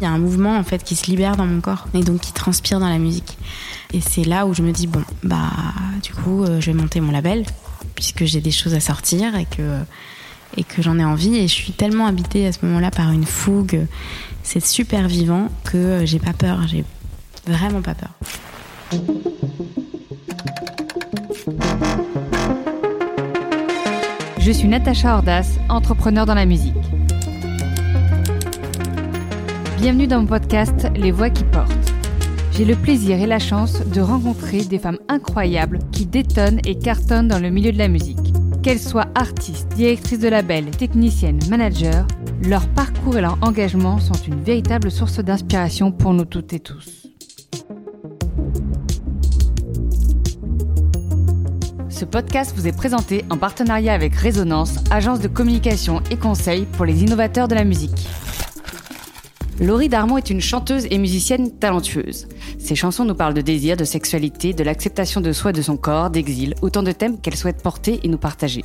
Il y a un mouvement en fait qui se libère dans mon corps et donc qui transpire dans la musique. Et c'est là où je me dis bon bah du coup euh, je vais monter mon label puisque j'ai des choses à sortir et que et que j'en ai envie et je suis tellement habitée à ce moment-là par une fougue, c'est super vivant que euh, j'ai pas peur, j'ai vraiment pas peur. Je suis Natacha Ordas, entrepreneur dans la musique. Bienvenue dans mon podcast Les Voix qui portent. J'ai le plaisir et la chance de rencontrer des femmes incroyables qui détonnent et cartonnent dans le milieu de la musique. Qu'elles soient artistes, directrices de label, techniciennes, managers, leur parcours et leur engagement sont une véritable source d'inspiration pour nous toutes et tous. Ce podcast vous est présenté en partenariat avec Résonance, agence de communication et conseil pour les innovateurs de la musique. Laurie Darmon est une chanteuse et musicienne talentueuse. Ses chansons nous parlent de désir, de sexualité, de l'acceptation de soi de son corps, d'exil, autant de thèmes qu'elle souhaite porter et nous partager.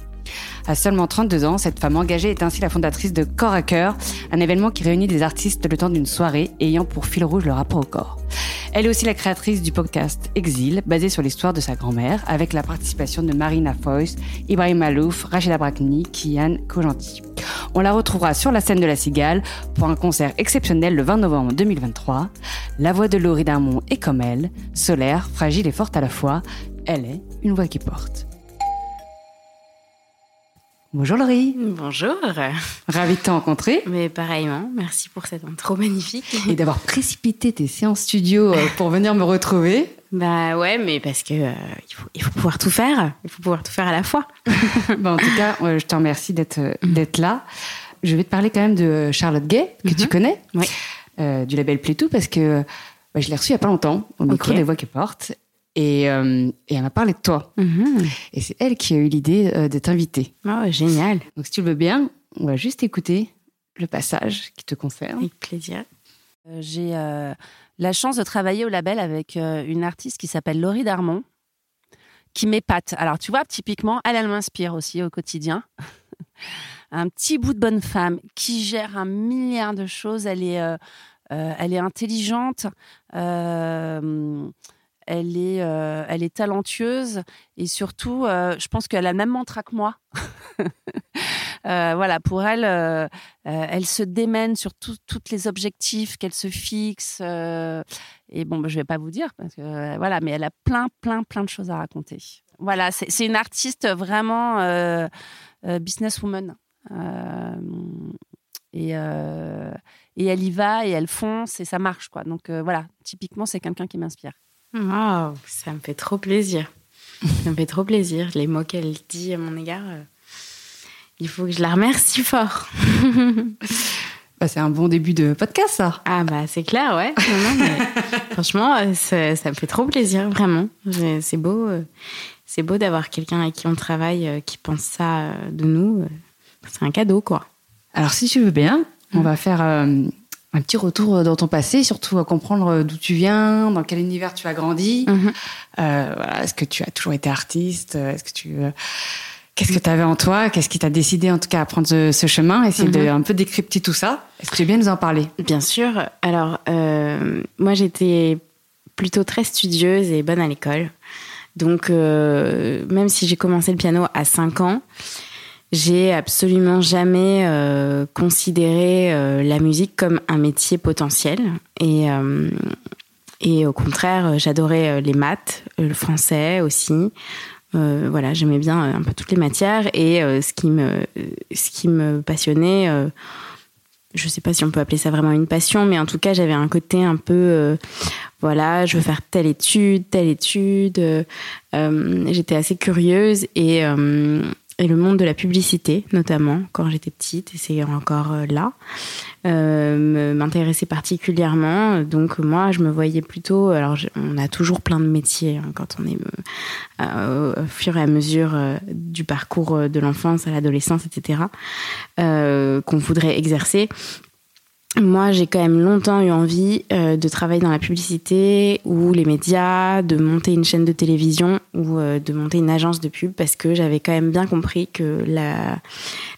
À seulement 32 ans, cette femme engagée est ainsi la fondatrice de Corps à Cœur, un événement qui réunit des artistes le temps d'une soirée ayant pour fil rouge le rapport au corps. Elle est aussi la créatrice du podcast Exil, basé sur l'histoire de sa grand-mère, avec la participation de Marina Foyce, Ibrahim Malouf, Rachida Brakni, Kian Kojandi. On la retrouvera sur la scène de la Cigale pour un concert exceptionnel le 20 novembre 2023. La voix de Laurie Darmon est comme elle, solaire, fragile et forte à la fois. Elle est une voix qui porte. Bonjour Laurie. Bonjour. Ravie de te rencontrer. Mais pareillement, merci pour cette intro magnifique. Et d'avoir précipité tes séances studio euh, pour venir me retrouver. Bah ouais, mais parce que euh, il, faut, il, faut, pouvoir tout faire. Il faut pouvoir tout faire à la fois. bah en tout cas, je te remercie d'être d'être là. Je vais te parler quand même de Charlotte Gay, que tu connais, oui. euh, du label Playtoo, parce que bah, je l'ai reçue il y a pas longtemps au micro des voix qui portent. Et, euh, et elle m'a parlé de toi. Mhm. Et c'est elle qui a eu l'idée euh, de t'inviter. Oh, génial. Donc si tu le veux bien, on va juste écouter le passage qui te concerne. Avec plaisir. Euh, J'ai euh, la chance de travailler au label avec euh, une artiste qui s'appelle Laurie Darmon, qui m'épate. Alors, tu vois, typiquement, elle, elle m'inspire aussi au quotidien. un petit bout de bonne femme qui gère un milliard de choses. Elle est, euh, euh, elle est intelligente. euh, elle est, euh, elle est talentueuse et surtout, euh, je pense qu'elle a le même mantra que moi. Euh, voilà, pour elle, elle se démène sur tous les objectifs qu'elle se fixe. et bon, bah, je vais pas vous dire parce que voilà, mais elle a plein, plein, plein de choses à raconter. Voilà, c'est une artiste vraiment businesswoman. Et, et elle y va et elle fonce et ça marche quoi. Donc voilà, typiquement c'est quelqu'un qui m'inspire. Wow, ça me fait trop plaisir. ça me fait trop plaisir. Les mots qu'elle dit à mon égard, euh, il faut que je la remercie fort. Bah, c'est un bon début de podcast, ça. Ah bah c'est clair, ouais. Non, non, mais franchement, euh, ça, ça me fait trop plaisir, vraiment. C'est beau, euh, c'est beau d'avoir quelqu'un avec qui on travaille qui pense ça de nous. C'est un cadeau, quoi. Alors, si tu veux bien, on va faire un petit retour dans ton passé, surtout à comprendre d'où tu viens, dans quel univers tu as grandi. Mhm. Euh, voilà, Est-ce que tu as toujours été artiste Est-ce que tu euh, Qu'est-ce que tu avais en toi Qu'est-ce qui t'a décidé en tout cas à prendre ce, ce chemin Essayer de un peu décrypter tout ça. Est-ce que tu veux bien nous en parler? Bien sûr. Alors, euh, moi, j'étais plutôt très studieuse et bonne à l'école. Donc, euh, même si j'ai commencé le piano à 5 ans, j'ai absolument jamais euh, considéré euh, la musique comme un métier potentiel. Et, euh, et au contraire, j'adorais les maths, le français aussi. Voilà, j'aimais bien un peu toutes les matières. Et ce, qui me, ce qui me passionnait, je sais pas si on peut appeler ça vraiment une passion, mais en tout cas, j'avais un côté un peu, voilà, je veux faire telle étude, telle étude. J'étais assez curieuse et, et le monde de la publicité, notamment quand j'étais petite, et c'est encore euh, là, euh, m'intéressait particulièrement. Donc moi, je me voyais plutôt. Alors, on a toujours plein de métiers hein, quand on est euh, au fur et à mesure du parcours de l'enfance à l'adolescence, etc. qu'on voudrait exercer. Moi, j'ai quand même longtemps eu envie euh, de travailler dans la publicité ou les médias, de monter une chaîne de télévision ou euh, de monter une agence de pub parce que j'avais quand même bien compris que la,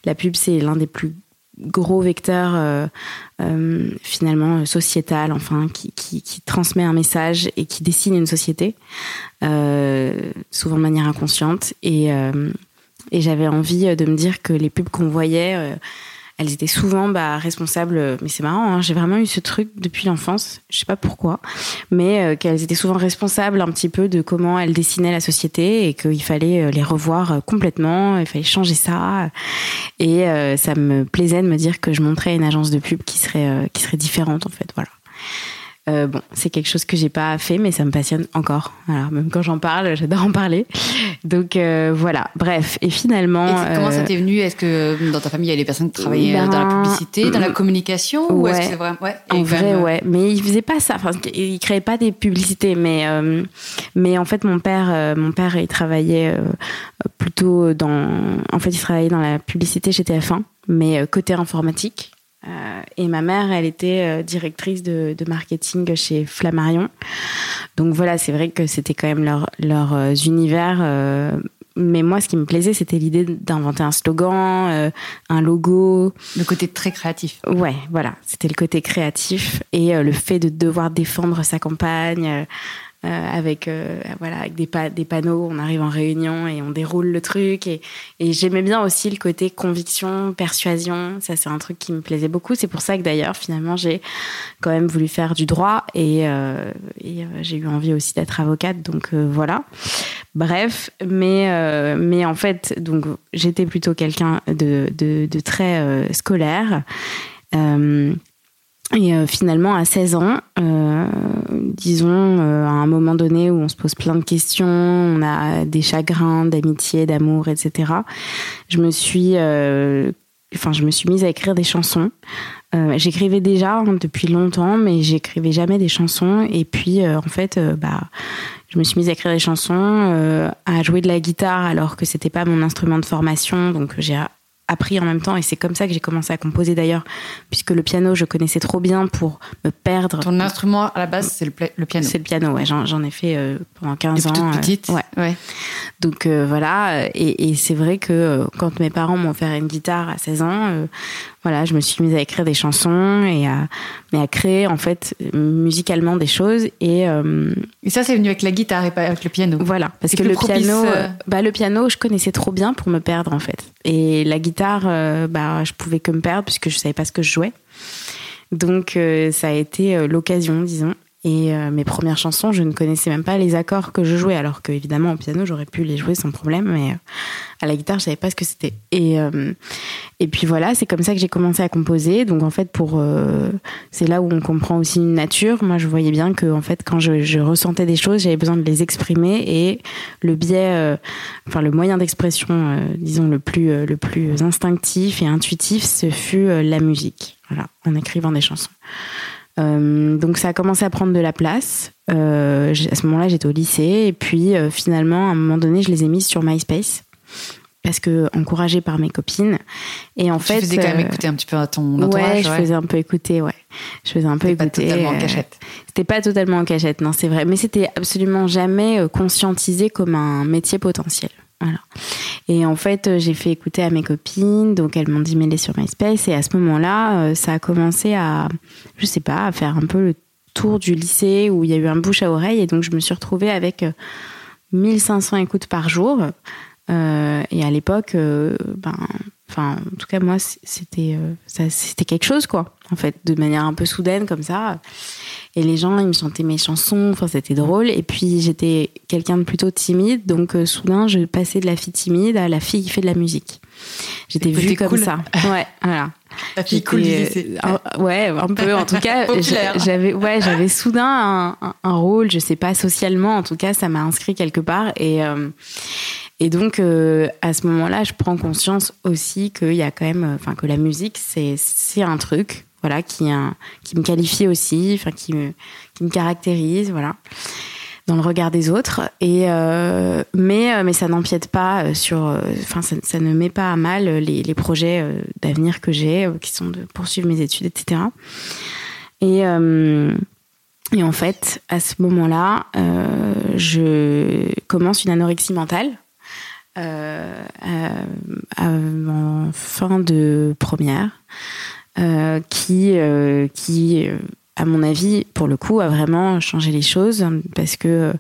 la pub, c'est l'un des plus gros vecteur finalement sociétal, enfin qui, qui, qui, transmet un message et qui dessine une société, souvent de manière inconsciente. Et, et j'avais envie de me dire que les pubs qu'on voyait elles étaient souvent bah, responsables, mais c'est marrant, hein, j'ai vraiment eu ce truc depuis l'enfance, je sais pas pourquoi, mais euh, qu'elles étaient souvent responsables un petit peu de comment elles dessinaient la société et qu'il fallait euh, les revoir euh, complètement, il fallait changer ça. Et ça me plaisait de me dire que je montrais une agence de pub qui serait, qui serait différente en fait, voilà. Euh, bon, c'est quelque chose que j'ai pas fait, mais ça me passionne encore. Alors, même quand j'en parle, j'adore en parler. Donc euh, voilà. Bref, et finalement. Et comment ça euh, t'est venu? Est-ce que dans ta famille il y a des personnes qui travaillaient dans la ben, publicité, dans la communication, ou est-ce que c'est vrai ouais, En vrai, ouais. Mais ils faisaient pas ça. Enfin, ils créaient pas des publicités, mais mais en fait, mon père, mon père, il travaillait plutôt dans. En fait, il travaillait dans la publicité chez TF1, mais côté informatique. Euh, et ma mère, elle était euh, directrice de, marketing chez Flammarion. Donc voilà, c'est vrai que c'était quand même leur, leurs euh, univers. mais moi, ce qui me plaisait, c'était l'idée d'inventer un slogan, un logo. Le côté très créatif. Ouais, voilà. C'était le côté créatif et le fait de devoir défendre sa campagne euh, avec euh, voilà avec des, des panneaux. On arrive en réunion et on déroule le truc. Et, et j'aimais bien aussi le côté conviction, persuasion. Ça, c'est un truc qui me plaisait beaucoup. C'est pour ça que d'ailleurs, finalement, j'ai quand même voulu faire du droit et, euh, j'ai eu envie aussi d'être avocate. Donc voilà. Bref, mais mais en fait, donc j'étais plutôt quelqu'un de, de, très scolaire. Et euh, finalement, à 16 ans, euh, disons, euh, à un moment donné où on se pose plein de questions, on a des chagrins d'amitié, d'amour, etc. Je me suis, enfin, je me suis mise à écrire des chansons. j'écrivais déjà hein, depuis longtemps, mais j'écrivais jamais des chansons. Et puis, en fait, bah, je me suis mise à écrire des chansons, à jouer de la guitare alors que c'était pas mon instrument de formation. Donc, j'ai appris en même temps et c'est comme ça que j'ai commencé à composer d'ailleurs puisque le piano je connaissais trop bien pour me perdre. Ton instrument à la base c'est le, piano. C'est le piano ouais j'en ai fait euh, pendant 15 ans toute euh, petite ouais. ouais. Donc euh, voilà et, et c'est vrai que quand mes parents m'ont offert une guitare à 16 ans voilà, je me suis mise à écrire des chansons et à, mais à créer en fait musicalement des choses et, euh, et ça c'est venu avec la guitare et pas avec le piano. Voilà, parce que le piano, euh, bah le piano, je connaissais trop bien pour me perdre en fait, et la guitare, euh, bah je pouvais que me perdre puisque je savais pas ce que je jouais. Donc ça a été l'occasion, disons. Et mes premières chansons, je ne connaissais même pas les accords que je jouais, alors que évidemment au piano j'aurais pu les jouer sans problème, mais à la guitare je savais pas ce que c'était. Et et puis voilà, c'est comme ça que j'ai commencé à composer. Donc en fait, pour euh, c'est là où on comprend aussi une nature. Moi, je voyais bien que en fait, quand je, ressentais des choses, j'avais besoin de les exprimer et le biais, euh, enfin le moyen d'expression, euh, disons le plus le plus instinctif et intuitif, ce fut la musique. En écrivant des chansons. donc ça a commencé à prendre de la place. à ce moment-là, j'étais au lycée et puis finalement, à un moment donné, je les ai mises sur MySpace parce que encouragée par mes copines. Et en tu fait, faisais quand même euh, écouter un petit peu à ton entourage. Ouais, je faisais un peu écouter, ouais. Je faisais un peu écouter. Pas totalement en euh, cachette. C'était pas totalement en cachette, non, c'est vrai. Mais c'était absolument jamais euh, conscientisé comme un métier potentiel. Voilà. Et en fait, j'ai fait écouter à mes copines, donc elles m'ont dit mêler sur MySpace. Et à ce moment-là, ça a commencé à, je sais pas, à faire un peu le tour du lycée où il y a eu un bouche à oreille. Et donc, je me suis retrouvée avec 1500 écoutes par jour. Euh, et à l'époque, euh, ben, enfin, en tout cas moi, c'était, euh, c'était quelque chose quoi. En fait, de manière un peu soudaine comme ça. Et les gens, ils me chantaient mes chansons. Enfin, c'était drôle. Et puis j'étais quelqu'un de plutôt timide, donc soudain, je passais de la fille timide à la fille qui fait de la musique. J'étais vue comme ça. Ouais, voilà. La fille cool du lycée. ouais, un peu. En tout cas, j'avais, ouais, j'avais soudain un, un, rôle. Je sais pas socialement. En tout cas, ça m'a inscrit quelque part. Et et donc, euh, à ce moment-là, je prends conscience aussi qu'il y a quand même, enfin, que la musique, c'est, un truc, voilà, qui, qui me qualifie aussi, enfin, qui me, qui me caractérise, voilà, dans le regard des autres. Et, euh, mais, euh, mais ça n'empiète pas sur, enfin, ça, ne met pas à mal les, les projets d'avenir que j'ai, qui sont de poursuivre mes études, etc. Et, et en fait, à ce moment-là, je commence une anorexie mentale en fin de première, qui, qui à mon avis, pour le coup, a vraiment changé les choses parce que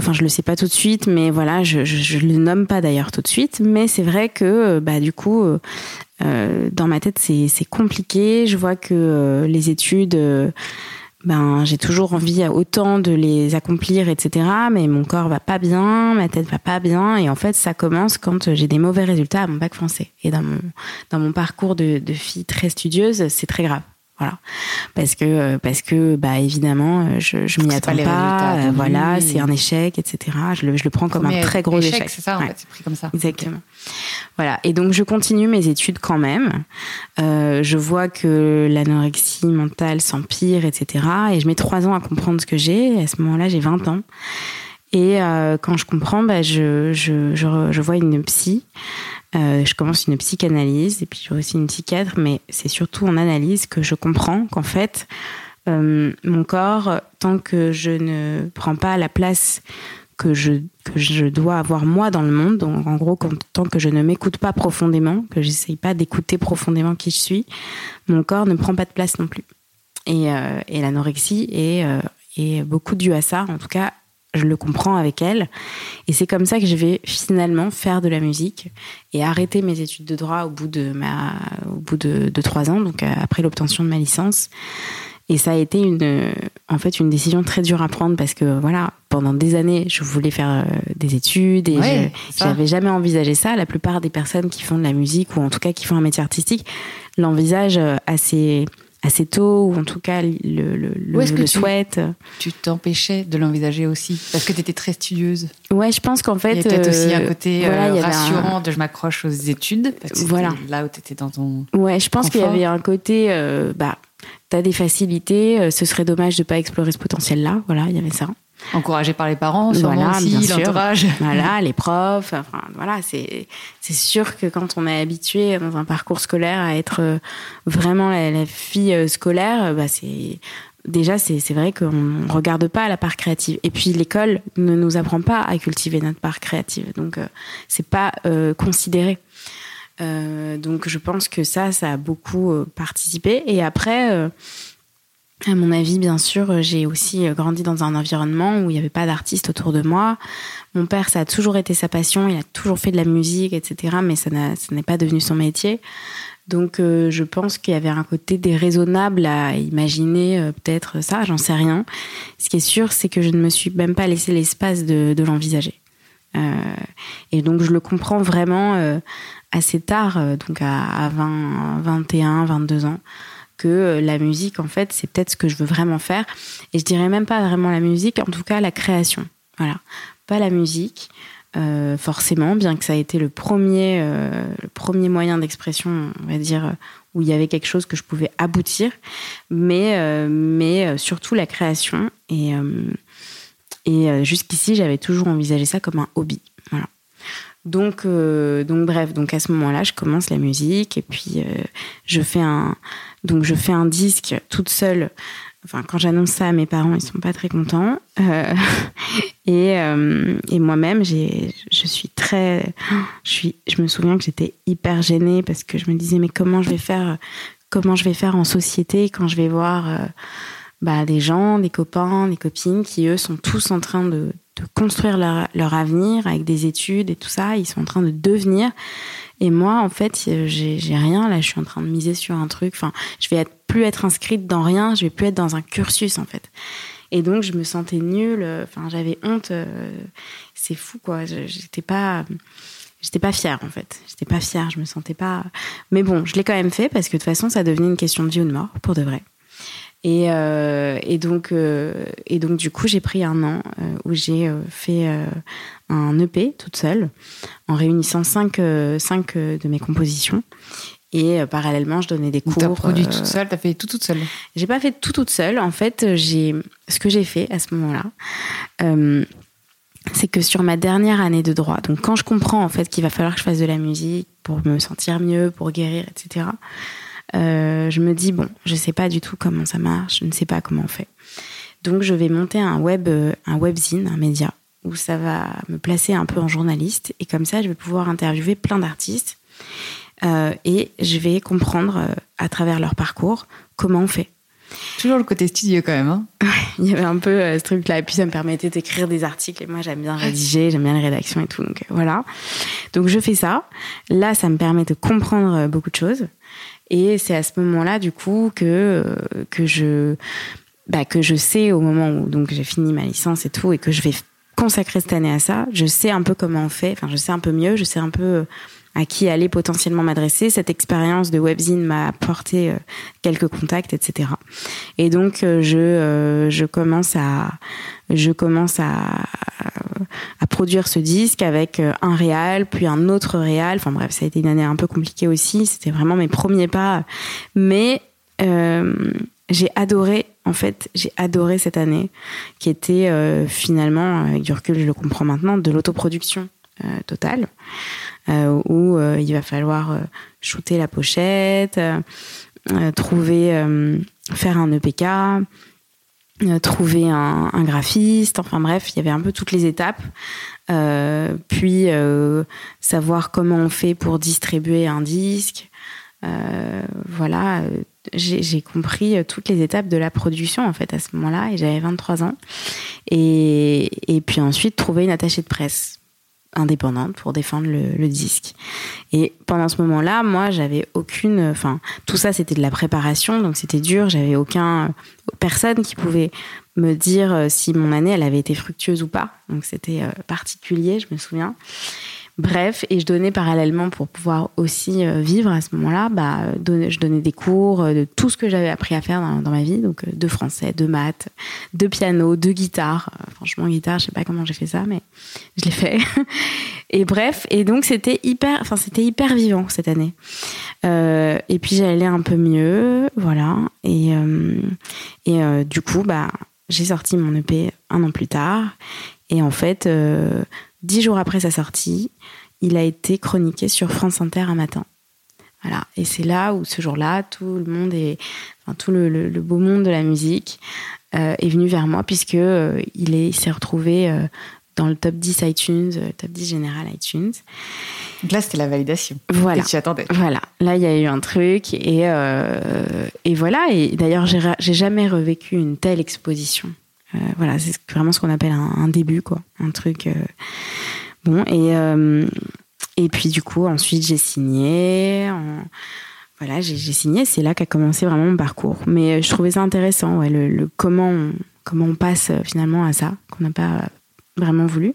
Enfin, je le sais pas tout de suite, mais voilà, je, je, le nomme pas d'ailleurs tout de suite. Mais c'est vrai que, bah, du coup, euh, dans ma tête, c'est compliqué. Je vois que euh, les études, euh, ben, j'ai toujours envie autant de les accomplir, etc. Mais mon corps va pas bien, ma tête va pas bien. Et en fait, ça commence quand j'ai des mauvais résultats à mon bac français. Et dans mon, parcours de fille très studieuse, c'est très grave. Voilà, parce que parce que bah évidemment je je m'y attends pas, euh, voilà, c'est un échec, etc. Je le je le prends comme un très gros échec. C'est ça, en fait, c'est pris comme ça. Exactement. Voilà, et donc je continue mes études quand même. Euh, je vois que l'anorexie mentale s'empire, etc. Et je mets trois ans à comprendre ce que j'ai. À ce moment-là, j'ai 20 ans. Et euh, quand je comprends, bah, je, je, je, je vois une psy. Euh, je commence une psychanalyse et puis j'ai aussi une psychiatre, mais c'est surtout en analyse que je comprends qu'en fait, euh, mon corps, tant que je ne prends pas la place que je, que je dois avoir moi dans le monde, donc en gros, tant que je ne m'écoute pas profondément, que j'essaye pas d'écouter profondément qui je suis, mon corps ne prend pas de place non plus. Et, euh, et l'anorexie est, euh, est beaucoup due à ça, en tout cas je le comprends avec elle. Et c'est comme ça que je vais finalement faire de la musique et arrêter mes études de droit au bout de ma, au bout de, trois ans, donc euh, après l'obtention de ma licence. Et ça a été une, en fait, une décision très dure à prendre parce que voilà, pendant des années, je voulais faire euh, des études et je j'avais jamais envisagé ça. La plupart des personnes qui font de la musique ou en tout cas qui font un métier artistique l'envisagent euh, assez assez tôt, ou en tout cas le, le, le, que le tu, souhaite. Tu t'empêchais de l'envisager aussi Parce que tu étais très studieuse? Ouais, je pense qu'en fait. Il y a peut-être aussi un côté voilà, euh, rassurant un... de je m'accroche aux études. Parce que voilà. Là où tu étais dans ton. Ouais, je pense qu'il y avait un côté. Euh, bah, t'as des facilités, euh, ce serait dommage de pas explorer ce potentiel-là. Voilà, il y avait ça. Encouragé par les parents, voilà, l'entourage. Voilà, les profs. Enfin, voilà, c'est c'est sûr que quand on est habitué dans un parcours scolaire à être euh, vraiment la, la fille euh, scolaire, bah c'est déjà c'est c'est vrai qu'on regarde pas la part créative. Et puis l'école ne nous apprend pas à cultiver notre part créative, donc euh, c'est pas euh, considéré. Euh, donc je pense que ça, ça a beaucoup euh, participé. Et après à mon avis, bien sûr, j'ai aussi grandi dans un environnement où il n'y avait pas d'artistes autour de moi. Mon père, ça a toujours été sa passion, il a toujours fait de la musique, etc. Mais ça n'est pas devenu son métier. Donc euh, je pense qu'il y avait un côté déraisonnable à imaginer euh, peut-être ça, j'en sais rien. Ce qui est sûr, c'est que je ne me suis même pas laissé l'espace de, l'envisager. Euh, et donc je le comprends vraiment euh, assez tard, euh, donc à, à 20, 21, 22 ans que la musique, en fait, c'est peut-être ce que je veux vraiment faire. Et je dirais même pas vraiment la musique, en tout cas la création. Voilà. Pas la musique, euh, forcément, bien que ça a été le premier, euh, le premier moyen d'expression, on va dire, où il y avait quelque chose que je pouvais aboutir, mais, euh, mais surtout la création. Et, et jusqu'ici, j'avais toujours envisagé ça comme un hobby. Voilà. Donc, euh, donc bref, donc à ce moment-là, je commence la musique et puis euh, je fais un, donc je fais un disque toute seule. Enfin, quand j'annonce ça à mes parents, ils sont pas très contents. Euh, et, et moi-même, je suis très, je suis, je me souviens que j'étais hyper gênée parce que je me disais mais comment je vais faire, comment je vais faire en société quand je vais voir bah, des gens, des copains, des copines qui eux sont tous en train de de construire leur, avenir avec des études et tout ça. Ils sont en train de devenir. Et moi, en fait, j'ai rien. Là, je suis en train de miser sur un truc. Enfin, je vais être, plus être inscrite dans rien. Je vais plus être dans un cursus, en fait. Et donc, je me sentais nulle. Enfin, j'avais honte. C'est fou, quoi. J'étais pas. J'étais pas fière en fait. J'étais pas fière, je me sentais pas. Mais bon, je l'ai quand même fait parce que de toute façon, ça devenait une question de vie ou de mort pour de vrai. Et, euh, et, donc, euh, et donc, du coup, j'ai pris un an euh, où j'ai euh, fait euh, un EP toute seule, en réunissant cinq, euh, cinq de mes compositions. Et parallèlement, je donnais des cours. T'as produit toute seule, t'as fait tout toute seule. J'ai pas fait tout toute seule. En fait, j'ai ce que j'ai fait à ce moment-là, c'est que sur ma dernière année de droit, donc quand je comprends en fait qu'il va falloir que je fasse de la musique pour me sentir mieux, pour guérir, etc euh, je me dis bon, je sais pas du tout comment ça marche, je ne sais pas comment on fait. Donc je vais monter un web, euh, un webzine, un média où ça va me placer un peu en journaliste. Et comme ça, je vais pouvoir interviewer plein d'artistes. Euh, et je vais comprendre euh, à travers leur parcours comment on fait. Toujours le côté studio quand même. Hein il y avait un peu euh, ce truc-là. Et puis ça me permettait d'écrire des articles. Et moi, j'aime bien rédiger, j'aime bien les rédactions et tout. Donc voilà. Donc je fais ça. Là, ça me permet de comprendre beaucoup de choses. Et c'est à ce moment-là, du coup, que, que je bah, que je sais au moment où donc j'ai fini ma licence et tout et que je vais consacrer cette année à ça, je sais un peu comment on fait, enfin je sais un peu mieux, je sais un peu à qui aller potentiellement m'adresser. Cette expérience de webzine m'a apporté euh, quelques contacts, etc. Et donc euh, je je commence à je commence à, à produire ce disque avec un réal, puis un autre réal. Enfin bref, ça a été une année un peu compliquée aussi. C'était vraiment mes premiers pas, mais j'ai adoré en fait, j'ai adoré cette année, qui était euh, finalement, avec du recul, je le comprends maintenant, de l'autoproduction euh, totale, euh, où il va falloir shooter la pochette, trouver, faire un EPK, trouver un, graphiste, enfin bref, il y avait un peu toutes les étapes. puis savoir comment on fait pour distribuer un disque. voilà, j'ai compris euh, toutes les étapes de la production en fait à ce moment-là et j'avais 23 ans et, puis ensuite trouver une attachée de presse indépendante pour défendre le, disque. Et pendant ce moment-là moi j'avais aucune enfin tout ça c'était de la préparation donc c'était dur. J'avais aucun personne qui pouvait me dire euh, si mon année elle avait été fructueuse ou pas. Donc c'était euh, particulier je me souviens Bref, et je donnais parallèlement pour pouvoir aussi euh, vivre à ce moment-là, bah, je donnais des cours euh, de tout ce que j'avais appris à faire dans, ma vie, donc euh, de français, de maths, de piano, de guitare. franchement, guitare, je sais pas comment j'ai fait ça, mais je l'ai fait. et bref, et donc c'était hyper, enfin c'était hyper vivant cette année. et puis j'allais un peu mieux, voilà. Et et du coup, bah j'ai sorti mon EP un an plus tard. Et en fait, Dix jours après sa sortie, il a été chroniqué sur France Inter un matin. Voilà. Et c'est là où, ce jour-là, tout le monde est, enfin, tout le, beau monde de la musique euh, est venu vers moi puisque euh, il est, s'est retrouvé euh, dans le top 10 iTunes, top 10 général iTunes. Donc là, c'était la validation. Voilà. tu attendais. Voilà. Là, il y a eu un truc et et voilà. Et d'ailleurs, j'ai jamais revécu une telle exposition. Euh, voilà, c'est vraiment ce qu'on appelle un, début, quoi. Un truc. Euh, bon, et, euh, et puis du coup, ensuite, j'ai signé. Voilà, j'ai signé. C'est là qu'a commencé vraiment mon parcours. Mais je trouvais ça intéressant, ouais, le, comment, comment on passe finalement à ça, qu'on n'a pas vraiment voulu.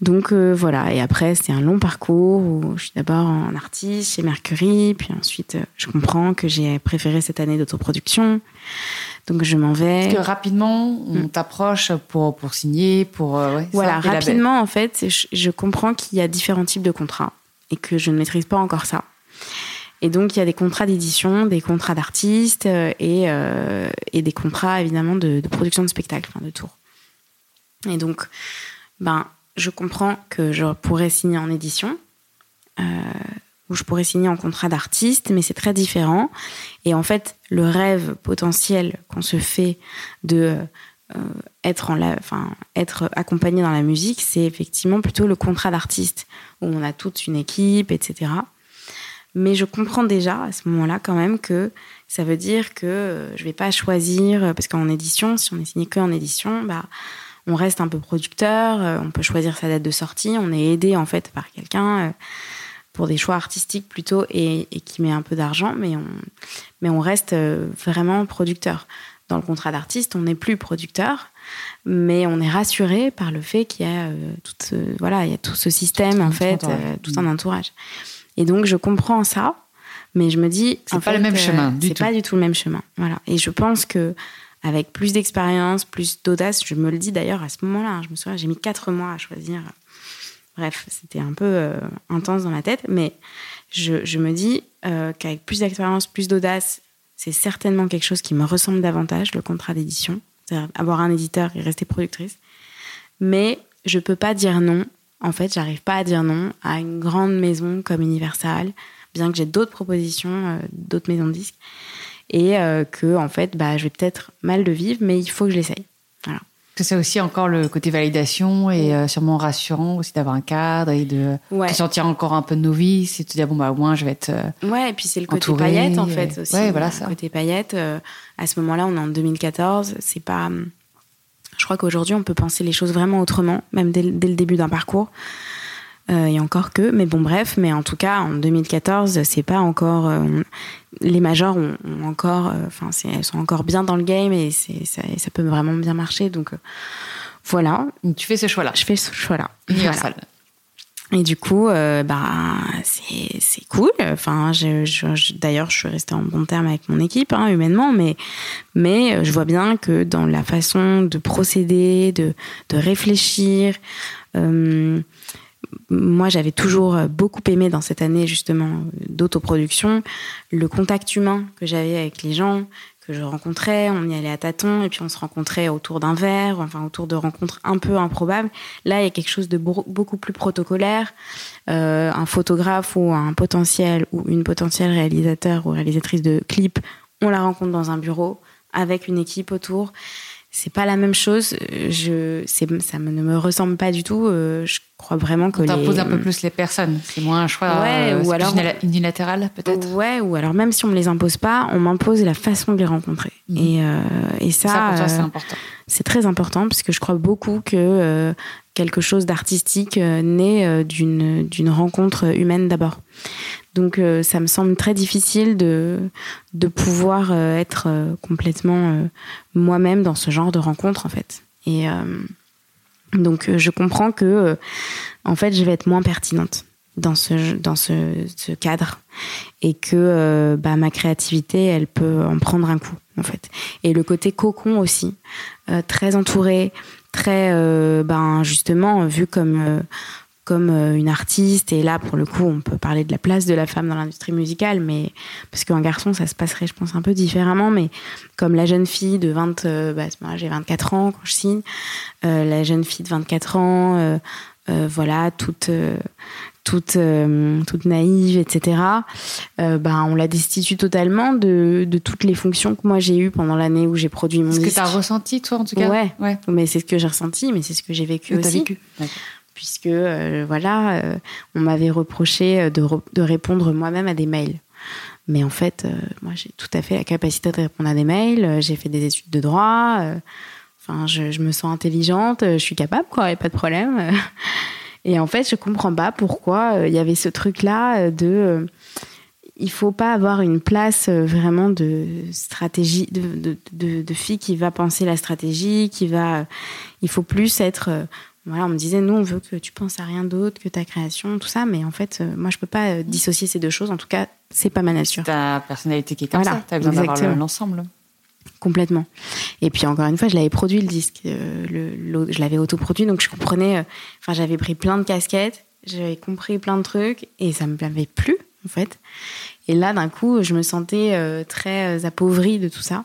Donc voilà, et après c'était un long parcours où je suis d'abord en artiste chez Mercury, puis ensuite je comprends que j'ai préféré cette année d'autoproduction. Donc je m'en vais. Parce que rapidement, on mm. t'approche pour, pour signer, pour... Euh, voilà, rapidement, en fait, je, comprends qu'il y a différents types de contrats et que je ne maîtrise pas encore ça. Et donc, il y a des contrats d'édition, des contrats d'artistes euh, et, euh, et des contrats, évidemment, de, de production de spectacle, enfin, de tour. Et donc, ben, je comprends que je pourrais signer en édition. Euh, où je pourrais signer en contrat d'artiste, mais c'est très différent. Et en fait, le rêve potentiel qu'on se fait de euh, être, en être accompagné dans la musique, c'est effectivement plutôt le contrat d'artiste, où on a toute une équipe, etc. Mais je comprends déjà à ce moment-là quand même que ça veut dire que je vais pas choisir, parce qu'en édition, si on est signé que en édition, bah, on reste un peu producteur, euh, on peut choisir sa date de sortie, on est aidé en fait par quelqu'un. Euh, pour des choix artistiques plutôt et, qui met un peu d'argent, mais on, mais on reste euh, vraiment producteur. Dans le contrat d'artiste, on n'est plus producteur, mais on est rassuré par le fait qu'il y a euh, tout, voilà, il y a tout ce système en fait, euh, tout un entourage. Et donc je comprends ça, mais je me dis c'est pas le même chemin. C'est pas du tout le même chemin. Voilà. Et je pense que avec plus d'expérience, plus d'audace, je me le dis d'ailleurs à ce moment-là. Hein, je me souviens, j'ai mis quatre mois à choisir Bref, c'était un peu euh, intense dans ma tête, mais je, me dis euh, qu'avec plus d'expérience, plus d'audace, c'est certainement quelque chose qui me ressemble davantage, le contrat d'édition, c'est-à-dire avoir un éditeur et rester productrice. Mais je peux pas dire non. En fait, j'arrive pas à dire non à une grande maison comme Universal, bien que j'ai d'autres propositions, euh, d'autres maisons de disques, et que en fait, bah, je vais peut-être mal le vivre, mais il faut que je l'essaye. Voilà. que c'est aussi encore le côté validation et euh, sûrement rassurant aussi d'avoir un cadre et de Ouais. te sentir encore un peu novice et te dire bon bah au moins je vais être euh, Ouais, et puis c'est le côté paillette en euh, fait aussi. ouais, voilà Le ça. côté paillette. euh, à ce moment-là, on est en 2014. C'est pas. hum, Je crois qu'aujourd'hui, on peut penser les choses vraiment autrement, même dès le début d'un parcours. Euh, et encore que, mais bon, bref, mais en tout cas, en 2014, c'est pas encore. euh, les majors ont, ont encore. euh, Enfin, elles sont encore bien dans le game et, c'est, ça, et ça peut vraiment bien marcher. Donc, euh, voilà, tu fais ce choix là je fais ce choix-là. Voilà. Et du coup, euh, bah, c'est c'est cool. Enfin, d'ailleurs, je suis restée en bon terme avec mon équipe, hein, humainement, mais, mais je vois bien que dans la façon de procéder, de, de réfléchir, euh, moi, j'avais toujours beaucoup aimé dans cette année, justement, d'autoproduction, le contact humain que j'avais avec les gens, que je rencontrais. On y allait à tâtons, et puis on se rencontrait autour d'un verre, enfin, autour de rencontres un peu improbables. Là, il y a quelque chose de beau- beaucoup plus protocolaire. Euh, un photographe ou un potentiel ou une potentielle réalisateur ou réalisatrice de clip, on la rencontre dans un bureau avec une équipe autour. C'est pas la même chose. Euh, Je, ça ne me ressemble pas du tout. Euh, Je crois vraiment que on t'impose les... un peu plus les personnes c'est moins un choix Ouais, euh, ou alors- unila- unilatéral peut-être? Ouais, ou alors même si on me les impose pas, on m'impose la façon de les rencontrer. Mhm. Et, euh, et ça, ça, pour toi c'est important c'est très important parce que je crois beaucoup que euh, quelque chose d'artistique naît d'une d'une rencontre humaine d'abord. Donc euh, ça me semble très difficile de de pouvoir euh, être euh, complètement moi-même dans ce genre de rencontre en fait. Et donc je comprends que en fait je vais être moins pertinente dans ce dans ce, cadre et que bah, ma créativité elle peut en prendre un coup en fait. Et le côté cocon aussi très entouré, très ben justement vu comme comme euh, une artiste et là pour le coup on peut parler de la place de la femme dans l'industrie musicale mais parce qu'un garçon ça se passerait je pense un peu différemment mais comme la jeune fille de 20 euh, bah, moi, j'ai 24 ans quand je signe euh, la jeune fille de 24 ans euh, voilà toute toute toute naïve etc ben on la destitue totalement de, de toutes les fonctions que moi j'ai eues pendant l'année où j'ai produit mon ce que tu as ressenti toi en tout cas? Ouais. ouais. Mais c'est ce que j'ai ressenti mais c'est ce que j'ai vécu que aussi. vécu. Puisque euh, voilà, euh, on m'avait reproché euh, de, de répondre moi-même à des mails. Mais en fait, moi, j'ai tout à fait la capacité de répondre à des mails. J'ai fait des études de droit. Enfin, je, je me sens intelligente. Je suis capable, quoi. Et pas de problème. Et en fait, je comprends pas pourquoi il y avait ce truc-là de. il faut pas avoir une place vraiment de stratégie, de, de, de, fille qui va penser la stratégie, qui va. il faut plus être. Voilà, on me disait, nous, on veut que tu penses à rien d'autre que ta création, tout ça. Mais en fait, euh, moi, je peux pas euh, dissocier ces deux choses. En tout cas, c'est pas ma nature. ta personnalité qui est comme Voilà, ça t'as besoin d'avoir l'ensemble Complètement. Et puis encore une fois, je l'avais produit le disque, euh, le, je l'avais autoproduit, donc je comprenais. Enfin, j'avais pris plein de casquettes, j'avais compris plein de trucs, et ça me m'avait plu en fait. Et là, d'un coup, je me sentais très appauvrie de tout ça,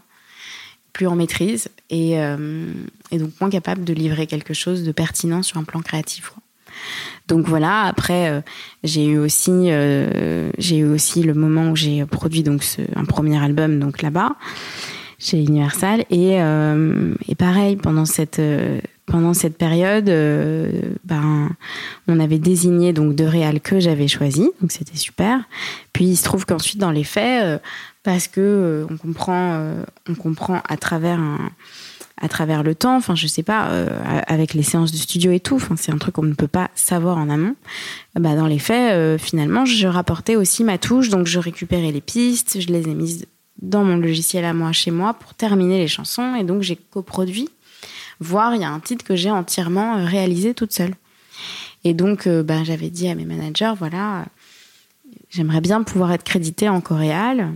plus en maîtrise, et, euh, et donc moins capable de livrer quelque chose de pertinent sur un plan créatif. Donc voilà. Après, euh, j'ai eu aussi, euh, j'ai eu aussi le moment où j'ai produit donc ce- un premier album donc là-bas chez Universal et, euh, et pareil pendant cette euh, pendant cette période euh, ben on avait désigné donc deux réals que j'avais choisis donc c'était super puis il se trouve qu'ensuite dans les faits euh, parce que euh, on comprend on comprend à travers à travers le temps, enfin je sais pas, avec les séances de studio et tout, enfin c'est un truc qu'on ne peut pas savoir en amont. Bah dans les faits, finalement, je rapportais aussi ma touche, donc je récupérais les pistes, je les ai mises dans mon logiciel à moi, chez moi, pour terminer les chansons, et donc j'ai coproduit. Voire il y a un titre que j'ai entièrement euh, réalisé toute seule. Et donc euh, bah, j'avais dit à mes managers, voilà, j'aimerais bien pouvoir être créditée en coréal.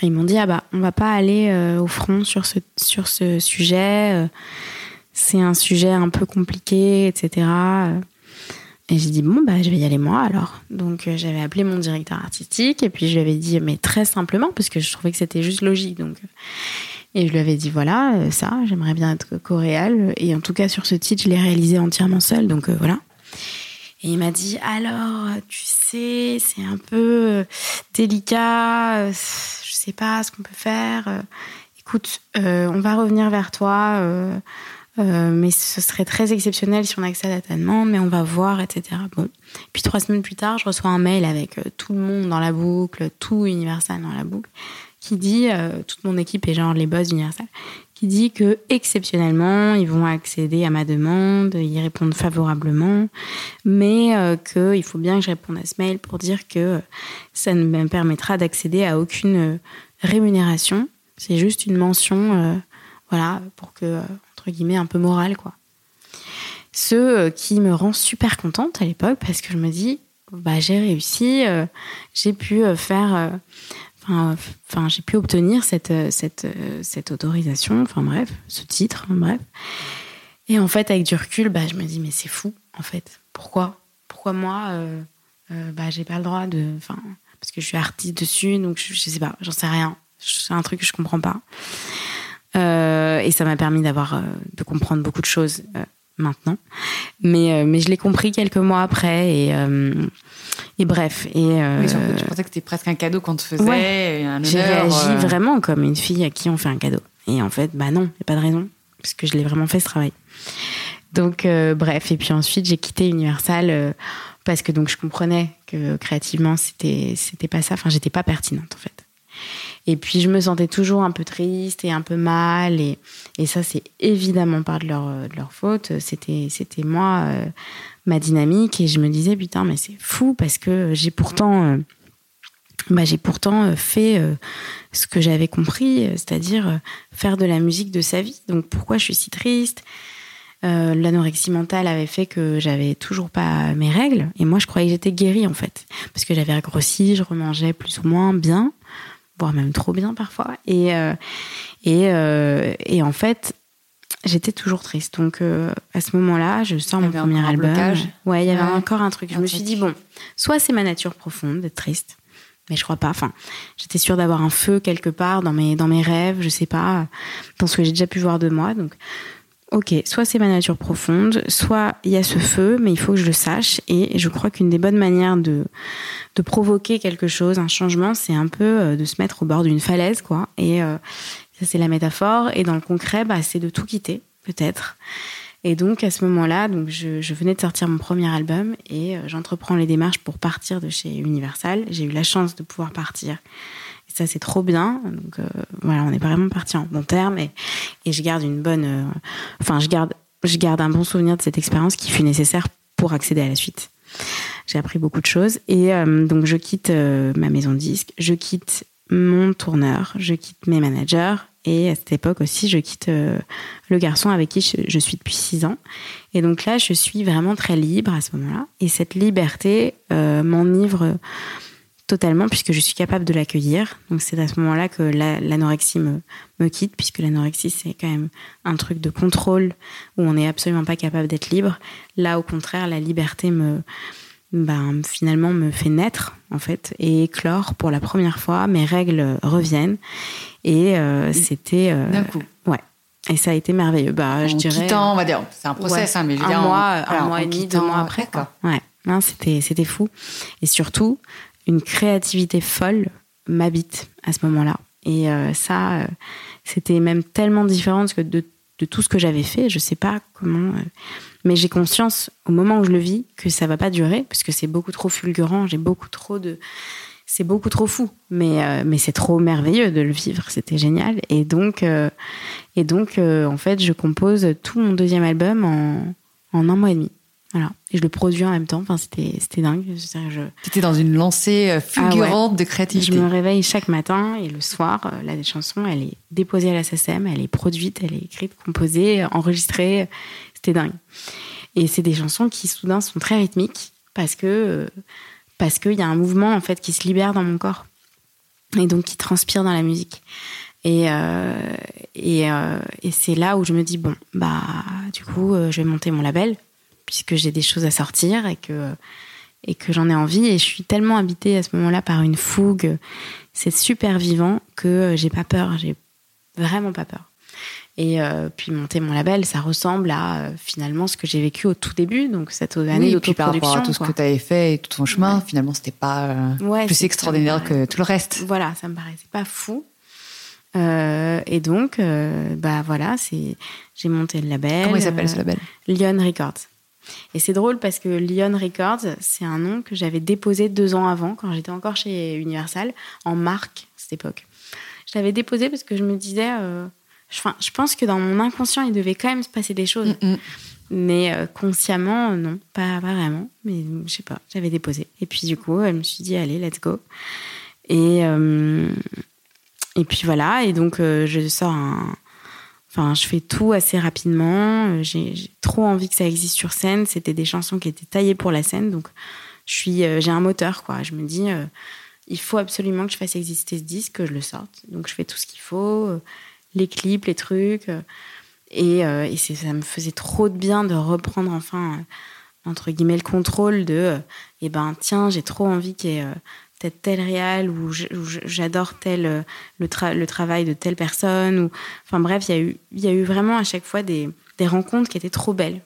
Ils m'ont dit ah bah on va pas aller euh, au front sur ce sur ce sujet. c'est un sujet un peu compliqué, etc. Et j'ai dit bon bah je vais y aller moi alors. Donc j'avais appelé mon directeur artistique et puis je lui avais dit mais très simplement parce que je trouvais que c'était juste logique donc. Et je lui avais dit voilà euh, ça j'aimerais bien être coréal et en tout cas sur ce titre je l'ai réalisé entièrement seul donc euh, voilà. Et il m'a dit alors tu sais c'est un peu euh, délicat, je sais pas ce qu'on peut faire. écoute, on va revenir vers toi. mais ce serait très exceptionnel si on accède à ta mais on va voir, etc. Bon. Puis trois semaines plus tard, je reçois un mail avec tout le monde dans la boucle, tout Universal dans la boucle, qui dit, toute mon équipe est genre les boss d'Universal, qui dit que exceptionnellement, ils vont accéder à ma demande, ils répondent favorablement, mais euh, qu'il faut bien que je réponde à ce mail pour dire que ça ne me permettra d'accéder à aucune euh, rémunération. C'est juste une mention, euh, voilà, pour que, entre guillemets, un peu morale, quoi. Ce qui me rend super contente à l'époque parce que je me dis, bah, j'ai réussi, j'ai pu faire Enfin, j'ai pu obtenir cette, cette, cette autorisation, enfin bref, ce titre, bref. Et en fait, avec du recul, bah, je me dis, mais c'est fou, en fait. Pourquoi? Pourquoi moi, euh, euh, bah, j'ai pas le droit de. Enfin, parce que je suis artiste dessus, donc je, sais pas, j'en sais rien. C'est un truc que je comprends pas. Euh, et ça m'a permis d'avoir, de comprendre beaucoup de choses maintenant. Mais, mais je l'ai compris quelques mois après. Et et bref. Et, euh, tu pensais que c'était presque un cadeau qu'on te faisait, J'ai réagi euh. vraiment comme une fille à qui on fait un cadeau. Et en fait, bah non, il n'y a pas de raison, parce que je l'ai vraiment fait ce travail. Donc, euh, bref. Et puis ensuite, j'ai quitté Universal parce que donc je comprenais que créativement, c'était c'était pas ça. Enfin, j'étais pas pertinente en fait. Et puis je me sentais toujours un peu triste et un peu mal. Et, et ça, c'est évidemment pas de leur, de leur faute. C'était, c'était moi, ma dynamique et je me disais putain mais c'est fou parce que j'ai pourtant euh, bah, j'ai pourtant euh, fait euh, ce que j'avais compris, c'est-à-dire faire de la musique de sa vie. Donc pourquoi je suis si triste? L'anorexie mentale avait fait que j'avais toujours pas mes règles et moi je croyais que j'étais guérie en fait parce que j'avais grossi, je remangeais plus ou moins bien, voire même trop bien parfois et et, et en fait J'étais toujours triste. Donc, euh, à ce moment-là, je sors mon premier album. Ouais, il y avait encore un truc. Je me suis dit, bon, soit c'est ma nature profonde d'être triste, mais je crois pas. Enfin, j'étais sûre d'avoir un feu quelque part dans mes, dans mes rêves, je sais pas, dans ce que j'ai déjà pu voir de moi. Donc, ok, soit c'est ma nature profonde, soit il y a ce feu, mais il faut que je le sache. Et je crois qu'une des bonnes manières de, de provoquer quelque chose, un changement, c'est un peu euh, de se mettre au bord d'une falaise, quoi. Et, euh, ça, c'est la métaphore. Et dans le concret, bah, c'est de tout quitter, peut-être. Et donc, à ce moment-là, donc je, venais de sortir mon premier album et euh, j'entreprends les démarches pour partir de chez Universal. J'ai eu la chance de pouvoir partir. Ça, c'est trop bien. Donc, euh, voilà, on est vraiment parti en bon terme et, je garde une bonne. Euh, enfin, je garde, je garde un bon souvenir de cette expérience qui fut nécessaire pour accéder à la suite. J'ai appris beaucoup de choses et donc je quitte ma maison de disque, je quitte mon tourneur, je quitte mes managers et à cette époque aussi, je quitte euh, le garçon avec qui je, suis depuis six ans. Et donc là, je suis vraiment très libre à ce moment-là. Et cette liberté euh, m'enivre totalement puisque je suis capable de l'accueillir. Donc c'est à ce moment-là que l'anorexie me, me quitte, puisque l'anorexie, c'est quand même un truc de contrôle où on n'est absolument pas capable d'être libre. Là, au contraire, la liberté me ben, finalement me fait naître en fait et éclore pour la première fois. Mes règles reviennent et euh, c'était euh, d'un coup. Ouais. Et ça a été merveilleux. Bah, je dirais. Quittant, on va dire, c'est un process, hein, mais je un mois, un mois et demi, deux mois après. Quoi. Ouais. C'était fou. Et surtout, une créativité folle m'habite à ce moment-là. Et euh, ça, c'était même tellement différent que de, tout ce que j'avais fait. Je sais pas comment mais j'ai conscience, au moment où je le vis, que ça va pas durer, parce que c'est beaucoup trop fulgurant, j'ai beaucoup trop de. C'est beaucoup trop fou, mais, euh, mais c'est trop merveilleux de le vivre, c'était génial. Et donc, euh, et donc euh, en fait, je compose tout mon deuxième album en, en un mois et demi. Voilà. Et je le produis en même temps. Enfin, c'était, c'était dingue. Je... C'était dans une lancée fulgurante ah de créativité. Je me réveille chaque matin et le soir, la chanson, elle est déposée à la SSM, elle est produite, elle est écrite, composée, enregistrée. C'était dingue. Et c'est des chansons qui soudain sont très rythmiques parce que parce qu'il y a un mouvement en fait qui se libère dans mon corps et donc qui transpire dans la musique. Et euh, et, euh, et c'est là où je me dis bon bah du coup euh, je vais monter mon label puisque j'ai des choses à sortir et que et que j'en ai envie et je suis tellement habitée à ce moment-là par une fougue c'est super vivant que j'ai pas peur j'ai vraiment pas peur et euh, puis monter mon label, ça ressemble à euh, finalement ce que j'ai vécu au tout début, donc cette année oui, par rapport à tout ce que tu avais fait et tout ton chemin, finalement, c'était pas euh, plus extraordinaire que tout le reste. Voilà, ça me paraissait pas fou. et donc, bah voilà, c'est j'ai monté le label. Comment il s'appelle ce label? Lyon Records. Et c'est drôle parce que Lyon Records, c'est un nom que j'avais déposé deux ans avant, quand j'étais encore chez Universal, en marque, à cette époque. Je l'avais déposé parce que je me disais, enfin, je pense que dans mon inconscient, il devait quand même se passer des choses. Mm, mm. Mais euh, consciemment, non, pas, vraiment. Mais je sais pas, j'avais déposé. Et puis du coup, elle me suis dit, allez, let's go. Et, euh, et puis voilà, et donc euh, je sors un. Enfin, je fais tout assez rapidement. J'ai trop envie que ça existe sur scène. C'était des chansons qui étaient taillées pour la scène. Donc, je suis, j'ai un moteur, quoi. Je me dis, il faut absolument que je fasse exister ce disque, que je le sorte. Donc, je fais tout ce qu'il faut, les clips, les trucs. Et, euh, ça me faisait trop de bien de reprendre enfin, euh, entre guillemets, le contrôle de, euh, eh ben tiens, j'ai trop envie qu'il y ait peut-être tel réal ou j'adore tel le, le, travail de telle personne ou enfin bref il y a eu y a eu vraiment à chaque fois des, des rencontres qui étaient trop belles.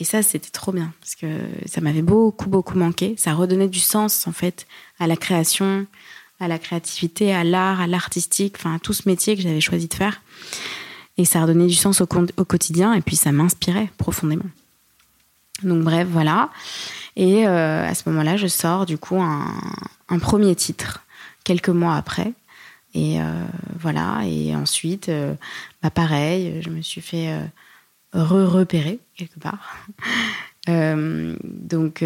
Et ça c'était trop bien parce que ça m'avait beaucoup beaucoup manqué. Ça redonnait du sens en fait à la création à la créativité à l'art à l'artistique enfin à tout ce métier que j'avais choisi de faire. Et ça redonnait du sens au, au quotidien et puis ça m'inspirait profondément. Donc bref, voilà. Et euh, à ce moment-là, je sors du coup un, premier titre quelques mois après. Et euh, voilà. Et ensuite, euh, bah pareil, je me suis fait re-repérer quelque part. donc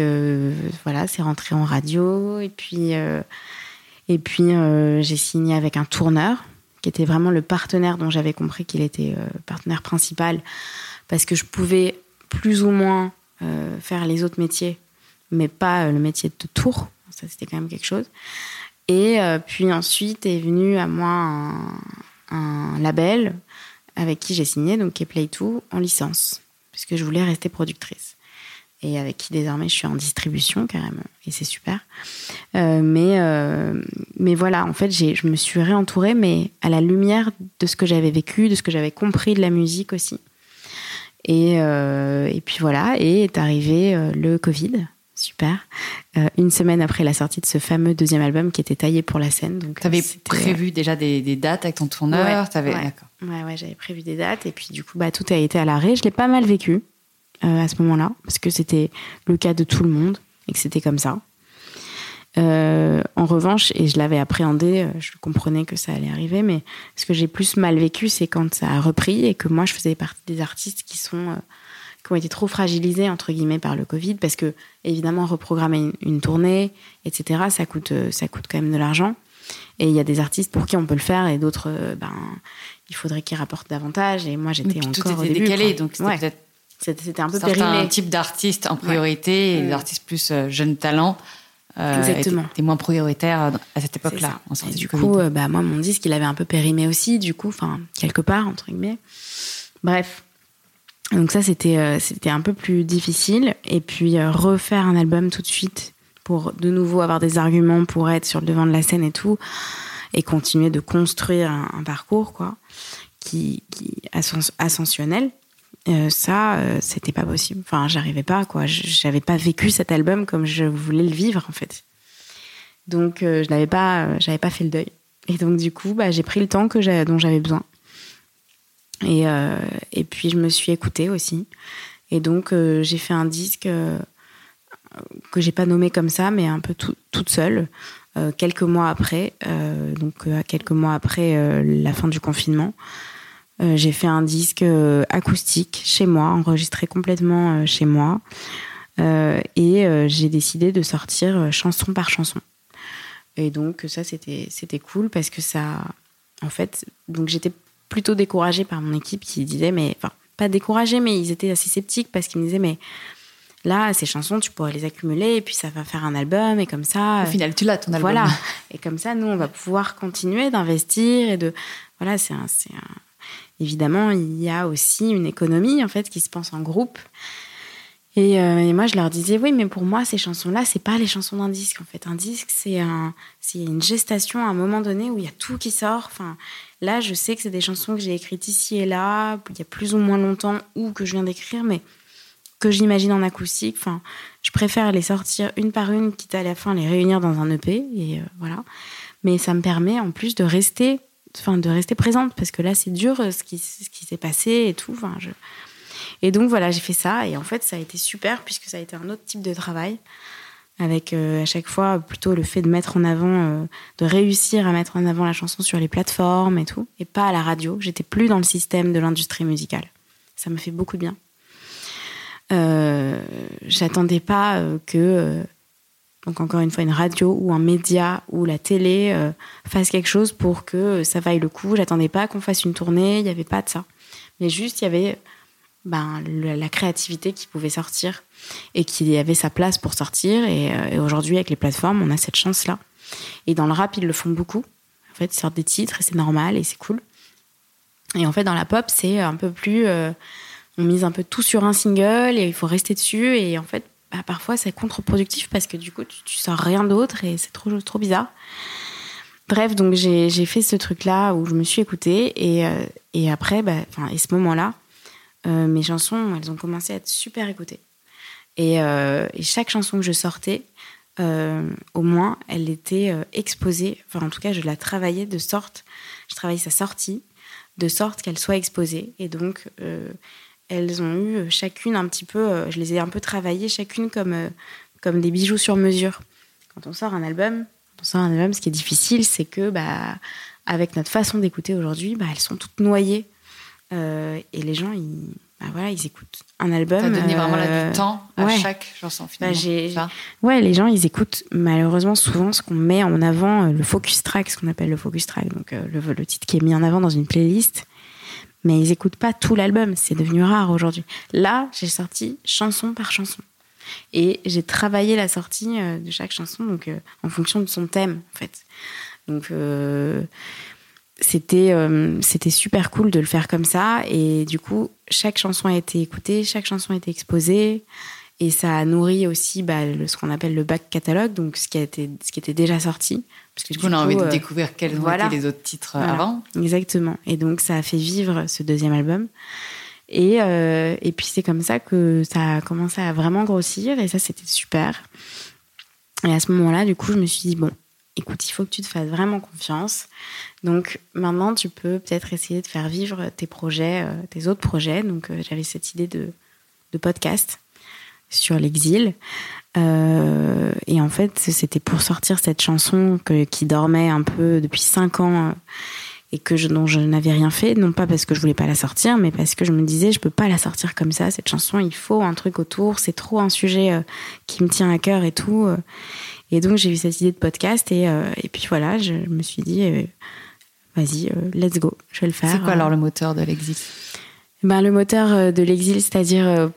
voilà, c'est rentré en radio. Et puis, et puis j'ai signé avec un tourneur qui était vraiment le partenaire dont j'avais compris qu'il était partenaire principal, parce que je pouvais plus ou moins faire les autres métiers, mais pas euh, le métier de tour. Ça, c'était quand même quelque chose. Et puis ensuite est venu à moi un, label avec qui j'ai signé, donc qui est Play2, en licence, puisque je voulais rester productrice et avec qui désormais je suis en distribution carrément et c'est super euh, mais euh, mais voilà en fait je me suis réentourée mais à la lumière de ce que j'avais vécu de ce que j'avais compris de la musique aussi et euh, et puis voilà et est arrivé le Covid. Super. Une semaine après la sortie de ce fameux deuxième album qui était taillé pour la scène donc avais prévu déjà des, des, dates avec ton tourneur ouais, ouais, ouais, ouais j'avais prévu des dates et puis du coup bah tout a été à l'arrêt. Je l'ai pas mal vécu euh, à ce moment-là, parce que c'était le cas de tout le monde et que c'était comme ça. Euh, en revanche, et je l'avais appréhendé, euh, je comprenais que ça allait arriver, mais ce que j'ai plus mal vécu, c'est quand ça a repris et que moi, je faisais partie des artistes qui sont qui ont été trop fragilisés entre guillemets par le Covid, parce que évidemment reprogrammer une, tournée, etc., ça coûte ça coûte quand même de l'argent. Et il y a des artistes pour qui on peut le faire et d'autres, ben, il faudrait qu'ils rapportent davantage. Et moi, j'étais encore tout était décalé, donc c'était peut-être c'était un peu périmé. un type d'artistes en priorité et des mm. artistes plus euh, jeunes talents. Euh, Exactement. Étaient, moins prioritaires à cette époque-là. Du coup, euh, bah, moi, mon disque, il avait un peu périmé aussi, du coup, enfin, quelque part, entre guillemets. Bref. Donc ça, c'était c'était un peu plus difficile. Et puis, refaire un album tout de suite pour de nouveau avoir des arguments pour être sur le devant de la scène et tout, et continuer de construire un, parcours, quoi, qui, qui ascensionnel. Euh, ça, euh, c'était pas possible. Enfin, j'arrivais pas, quoi. J'avais pas vécu cet album comme je voulais le vivre, en fait. Donc, euh, je n'avais pas, j'avais pas fait le deuil. Et donc, du coup, bah, j'ai pris le temps que dont j'avais besoin. Et, et puis, je me suis écoutée aussi. Et donc, j'ai fait un disque que j'ai pas nommé comme ça, mais un peu toute seule, quelques mois après, donc quelques mois après la fin du confinement. Euh, j'ai fait un disque euh, acoustique chez moi, enregistré complètement euh, chez moi. et j'ai décidé de sortir chanson par chanson. Et donc ça, c'était, c'était cool parce que ça... En fait, donc j'étais plutôt découragée par mon équipe qui disait, mais... Enfin, pas découragée, mais ils étaient assez sceptiques parce qu'ils me disaient, mais là, ces chansons, tu pourrais les accumuler et puis ça va faire un album et comme ça. Au final, tu l'as ton album. Voilà. Et comme ça, nous, on va pouvoir continuer d'investir et de. Voilà, c'est un, c'est un, évidemment, il y a aussi une économie en fait qui se pense en groupe. Et, euh, moi, je leur disais, oui, mais pour moi, ces chansons-là, c'est pas les chansons d'un disque. En fait, un disque, c'est une gestation à un moment donné où il y a tout qui sort. Enfin, là, je sais que c'est des chansons que j'ai écrites ici et là, il y a plus ou moins longtemps, ou que je viens d'écrire, mais que j'imagine en acoustique. Enfin, je préfère les sortir une par une, quitte à la fin les réunir dans un EP. Et euh, voilà. Mais ça me permet en plus de rester enfin, de rester présente parce que là, c'est dur ce qui, ce qui s'est passé et tout. Et donc voilà, j'ai fait ça et en fait, ça a été super puisque ça a été un autre type de travail avec à chaque fois plutôt le fait de mettre en avant, de réussir à mettre en avant la chanson sur les plateformes et tout, et pas à la radio. J'étais plus dans le système de l'industrie musicale. Ça me fait beaucoup de bien. Euh, J'attendais pas que donc encore une fois une radio ou un média ou la télé euh, fasse quelque chose pour que ça vaille le coup. J'attendais pas qu'on fasse une tournée, il n'y avait pas de ça. Mais juste il y avait ben, la créativité qui pouvait sortir et qui avait sa place pour sortir. Et, euh, aujourd'hui avec les plateformes, on a cette chance-là. Et dans le rap, ils le font beaucoup. En fait, ils sortent des titres et c'est normal et c'est cool. Et en fait, dans la pop, c'est un peu plus. Euh, on mise un peu tout sur un single et il faut rester dessus. Et en fait, bah, parfois c'est contre-productif parce que du coup tu, sors rien d'autre et c'est trop, trop bizarre. Bref, donc j'ai fait ce truc-là où je me suis écoutée et, euh, et après, bah, et ce moment-là, euh, mes chansons, elles ont commencé à être super écoutées. Et, euh, et chaque chanson que je sortais, au moins, elle était exposée. Enfin, en tout cas, je la travaillais de sorte, je travaillais sa sortie de sorte qu'elle soit exposée. Et donc, elles ont eu euh, chacune un petit peu, euh, je les ai un peu travaillées chacune comme, euh, comme des bijoux sur mesure. Quand on sort un album, on sort un album, ce qui est difficile, c'est que bah, avec notre façon d'écouter aujourd'hui, bah, elles sont toutes noyées. et les gens, ils, bah, voilà, ils écoutent un album. T'as donné vraiment du temps à chaque chanson bah, finalement. ouais, les gens, ils écoutent malheureusement souvent ce qu'on met en avant, le focus track, ce qu'on appelle le focus track, donc le, le, titre qui est mis en avant dans une playlist mais ils écoutent pas tout l'album. C'est devenu rare aujourd'hui. Là, j'ai sorti chanson par chanson. Et j'ai travaillé la sortie euh, de chaque chanson donc, euh, en fonction de son thème, en fait. Donc, euh, c'était c'était super cool de le faire comme ça. Et du coup, chaque chanson a été écoutée, chaque chanson a été exposée. Et ça a nourri aussi bah, ce qu'on appelle le back catalogue, donc ce qui, a été, ce qui était déjà sorti. Parce que du coup, on a envie de euh, découvrir quels voilà. étaient les autres titres euh, avant. Exactement. Et donc, ça a fait vivre ce deuxième album. Et, euh, et puis, c'est comme ça que ça a commencé à vraiment grossir. Et ça, c'était super. Et à ce moment-là, du coup, je me suis dit, bon, écoute, il faut que tu te fasses vraiment confiance. Donc, maintenant, tu peux peut-être essayer de faire vivre tes projets, tes autres projets. Donc, j'avais cette idée de, de podcast sur l'exil. Euh, et en fait, c'était pour sortir cette chanson que, qui dormait un peu depuis cinq ans euh, et que je, dont je n'avais rien fait, non pas parce que je voulais pas la sortir, mais parce que je me disais je peux pas la sortir comme ça. Cette chanson, il faut un truc autour. C'est trop un sujet euh, qui me tient à cœur et tout. Et donc j'ai eu cette idée de podcast et, et puis voilà, je me suis dit vas-y, let's go, je vais le faire. C'est quoi alors le moteur de l'exil? Ben, le moteur de l'exil, c'est-à-dire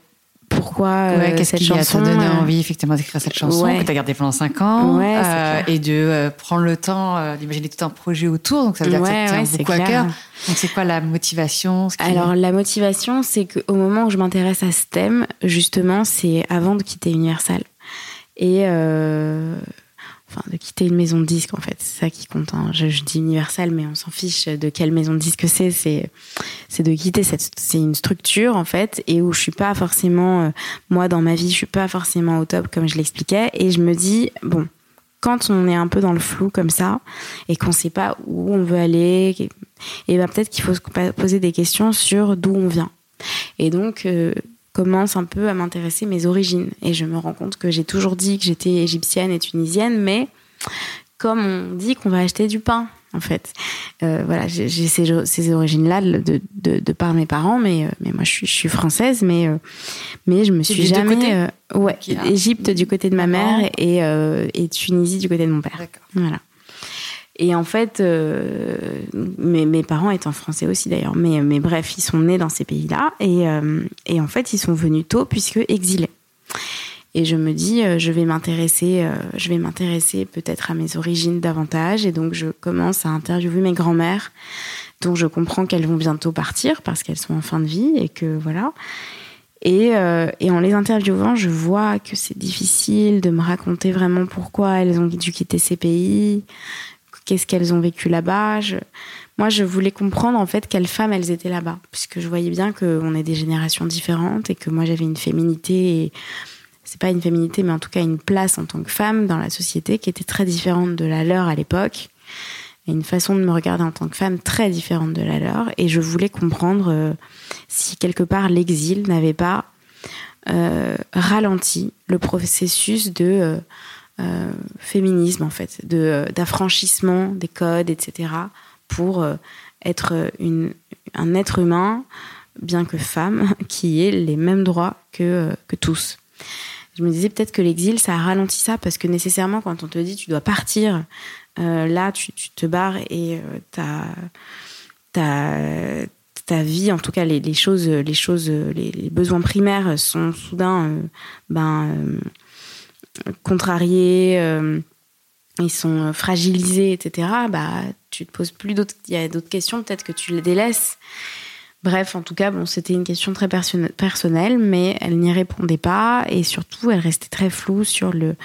pourquoi euh, qu'est-ce qui chanson, a donné euh, envie effectivement d'écrire cette chanson que tu as gardée pendant 5 ans euh, et de prendre le temps d'imaginer tout un projet autour. Donc ça veut dire que ça tient beaucoup à cœur. Donc c'est quoi la motivation alors la motivation c'est qu'au moment où je m'intéresse à ce thème justement c'est avant de quitter Universal. Et de quitter une maison de disque en fait. C'est ça qui compte hein. je, dis universal mais on s'en fiche de quelle maison de disque c'est. C'est c'est de quitter cette c'est une structure en fait et où je suis pas forcément euh, moi dans ma vie je suis pas forcément au top comme je l'expliquais. Et je me dis bon quand on est un peu dans le flou comme ça et qu'on sait pas où on veut aller et ben peut-être qu'il faut se poser des questions sur d'où on vient. Et donc euh, commence un peu à m'intéresser mes origines. Et je me rends compte que j'ai toujours dit que j'étais égyptienne et tunisienne, mais comme on dit qu'on va acheter du pain, en fait. Euh, voilà, j'ai ces, ces origines-là de, de, de, par mes parents, mais, euh, mais moi je suis, je suis française, mais, euh, mais je me suis jamais. ouais, Égypte du côté de ma mère et, et Tunisie du côté de mon père. Voilà. Et en fait, euh, mes, parents étant français aussi d'ailleurs, mais, mais bref, ils sont nés dans ces pays-là et, euh, et, en fait, ils sont venus tôt puisque exilés. Et je me dis, euh, je vais m'intéresser, je vais m'intéresser peut-être à mes origines davantage. Et donc, je commence à interviewer mes grands-mères, dont je comprends qu'elles vont bientôt partir parce qu'elles sont en fin de vie et que voilà. Et, et, en les interviewant, je vois que c'est difficile de me raconter vraiment pourquoi elles ont dû quitter ces pays qu'est-ce qu'elles ont vécu là-bas. Moi, je voulais comprendre en fait quelles femmes elles étaient là-bas, puisque je voyais bien qu'on est des générations différentes et que moi j'avais une féminité, et... c'est pas une féminité, mais en tout cas une place en tant que femme dans la société qui était très différente de la leur à l'époque. et une façon de me regarder en tant que femme très différente de la leur. Et je voulais comprendre euh, si quelque part l'exil n'avait pas euh, ralenti le processus de euh, féminisme, en fait, de, d'affranchissement des codes, etc., pour être une, un être humain, bien que femme, qui ait les mêmes droits que, que tous. Je me disais peut-être que l'exil, ça a ralenti ça, parce que nécessairement, quand on te dit tu dois partir euh, là, tu, te barres et euh, ta, ta vie, en tout cas les, choses, les choses, les, besoins primaires sont soudain euh, ben, contrariés, ils sont fragilisés, etc. Bah, tu te poses plus d'autres, il y a d'autres questions, peut-être que tu les délaisses. Bref, en tout cas, bon, c'était une question très personnelle, mais elle n'y répondait pas et surtout, elle restait très floue sur le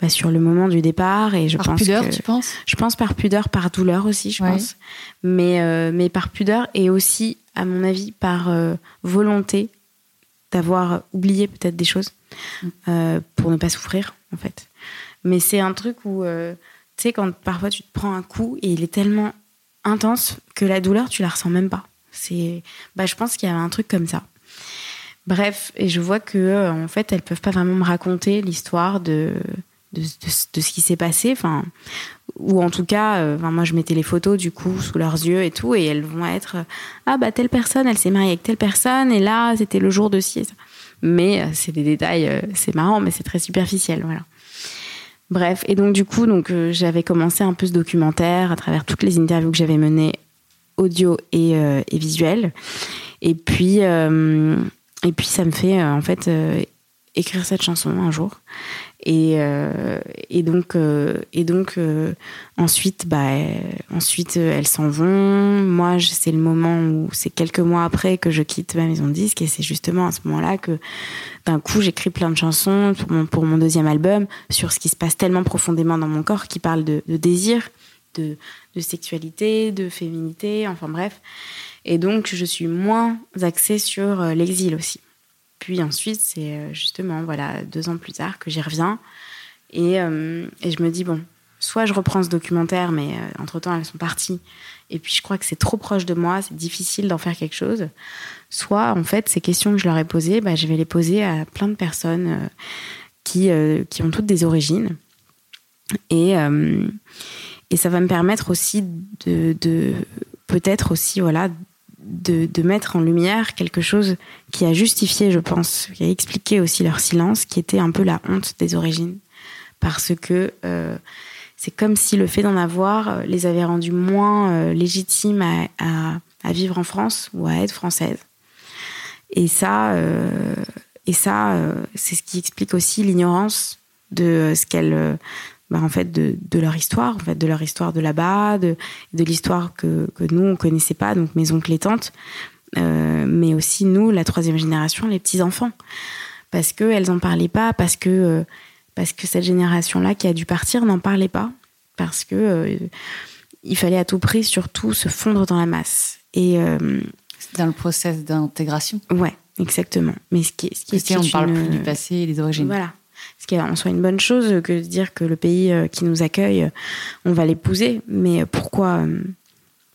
bah, sur le moment du départ et je par pense pudeur, tu penses? Je pense par pudeur, par douleur aussi, je pense. Mais euh, mais par pudeur et aussi, à mon avis, par euh, volonté d'avoir oublié peut-être des choses mm. euh, pour ne pas souffrir, en fait. Mais c'est un truc où, tu sais, quand parfois tu te prends un coup et il est tellement intense que la douleur, tu la ressens même pas. C'est, bah, je pense qu'il y avait un truc comme ça. Bref, et je vois que en fait, elles peuvent pas vraiment me raconter l'histoire de de, ce qui s'est passé. Enfin, ou en tout cas, euh, moi je mettais les photos du coup sous leurs yeux et tout, et elles vont être ah bah telle personne, elle s'est mariée avec telle personne, et là c'était le jour de ci. Mais euh, c'est des détails, euh, c'est marrant, mais c'est très superficiel, voilà. Bref, et donc du coup, donc j'avais commencé un peu ce documentaire à travers toutes les interviews que j'avais menées, audio et, et visuel. Et puis, et puis ça me fait en fait écrire cette chanson un jour. Et, euh, donc, euh, euh, ensuite, bah, ensuite elles s'en vont. Moi, c'est le moment où c'est quelques mois après que je quitte ma maison de disque, et c'est justement à ce moment-là que d'un coup j'écris plein de chansons pour mon, deuxième album sur ce qui se passe tellement profondément dans mon corps, qui parle de, de désir, de, de sexualité, de féminité, enfin bref. Et donc, je suis moins axée sur l'exil aussi. Puis ensuite, c'est euh, justement, voilà, deux ans plus tard que j'y reviens. Et, euh, et, je me dis, bon, soit je reprends ce documentaire, mais euh, entre-temps, elles sont parties. Et puis, je crois que c'est trop proche de moi, c'est difficile d'en faire quelque chose. Soit, en fait, ces questions que je leur ai posées, bah, je vais les poser à plein de personnes qui, qui ont toutes des origines. Et, et ça va me permettre aussi de, de peut-être aussi, voilà, de, mettre en lumière quelque chose qui a justifié, je pense, qui a expliqué aussi leur silence, qui était un peu la honte des origines. Parce que euh, c'est comme si le fait d'en avoir euh, les avait rendus moins euh, légitimes à, vivre en France ou à être françaises. Et ça, et ça c'est ce qui explique aussi l'ignorance de ce qu'elles bah, en fait de, leur histoire, en fait de leur histoire de là-bas, de, de l'histoire que, que, nous on connaissait pas, donc mes oncles et tantes, euh, mais aussi nous, la troisième génération, les petits enfants, parce que elles en parlaient pas, parce que euh, parce que cette génération-là qui a dû partir n'en parlait pas, parce que euh, il fallait à tout prix surtout se fondre dans la masse et dans le process d'intégration. Ouais, exactement. Mais ce qui, ce qui est, on parle plus du passé et des origines. Voilà ce qui est en soi une bonne chose que de dire que le pays euh, qui nous accueille, on va l'épouser. Mais pourquoi, euh,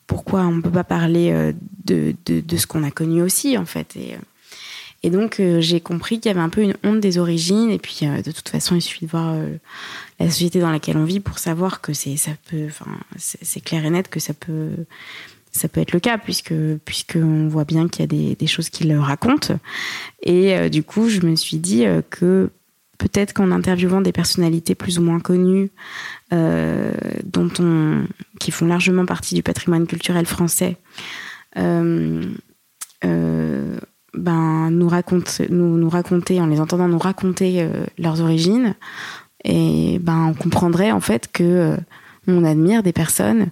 pourquoi on ne peut pas parler euh, de, de, ce qu'on a connu aussi, en fait et, donc, j'ai compris qu'il y avait un peu une honte des origines. Et puis, de toute façon, il suffit de voir la société dans laquelle on vit pour savoir que c'est, ça peut, c'est clair et net que ça peut, ça peut être le cas puisque puisqu'on voit bien qu'il y a des, des, choses qui le racontent. Et du coup, je me suis dit que peut-être qu'en interviewant des personnalités plus ou moins connues, euh, dont on, qui font largement partie du patrimoine culturel français, euh, euh, ben, nous, raconte, nous, nous raconter, en les entendant nous raconter leurs origines, et ben, on comprendrait en fait que on admire des personnes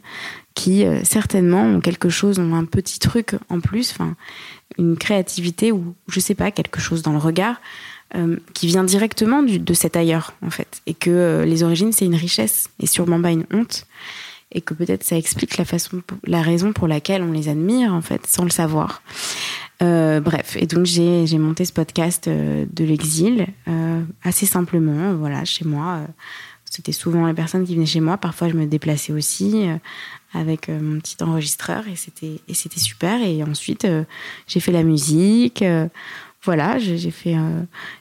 qui certainement ont quelque chose, ont un petit truc en plus, enfin, une créativité ou je sais pas, quelque chose dans le regard euh, qui vient directement du, de cet ailleurs, en fait. Et que euh, les origines, c'est une richesse et sûrement pas une honte. Et que peut-être ça explique la, façon, la raison pour laquelle on les admire, en fait, sans le savoir. Euh, bref, et donc j'ai monté ce podcast de l'exil assez simplement, voilà, chez moi, c'était souvent les personnes qui venaient chez moi. Parfois, je me déplaçais aussi avec mon petit enregistreur et c'était et c'était super. Et ensuite, j'ai fait la musique. Voilà, j'ai fait,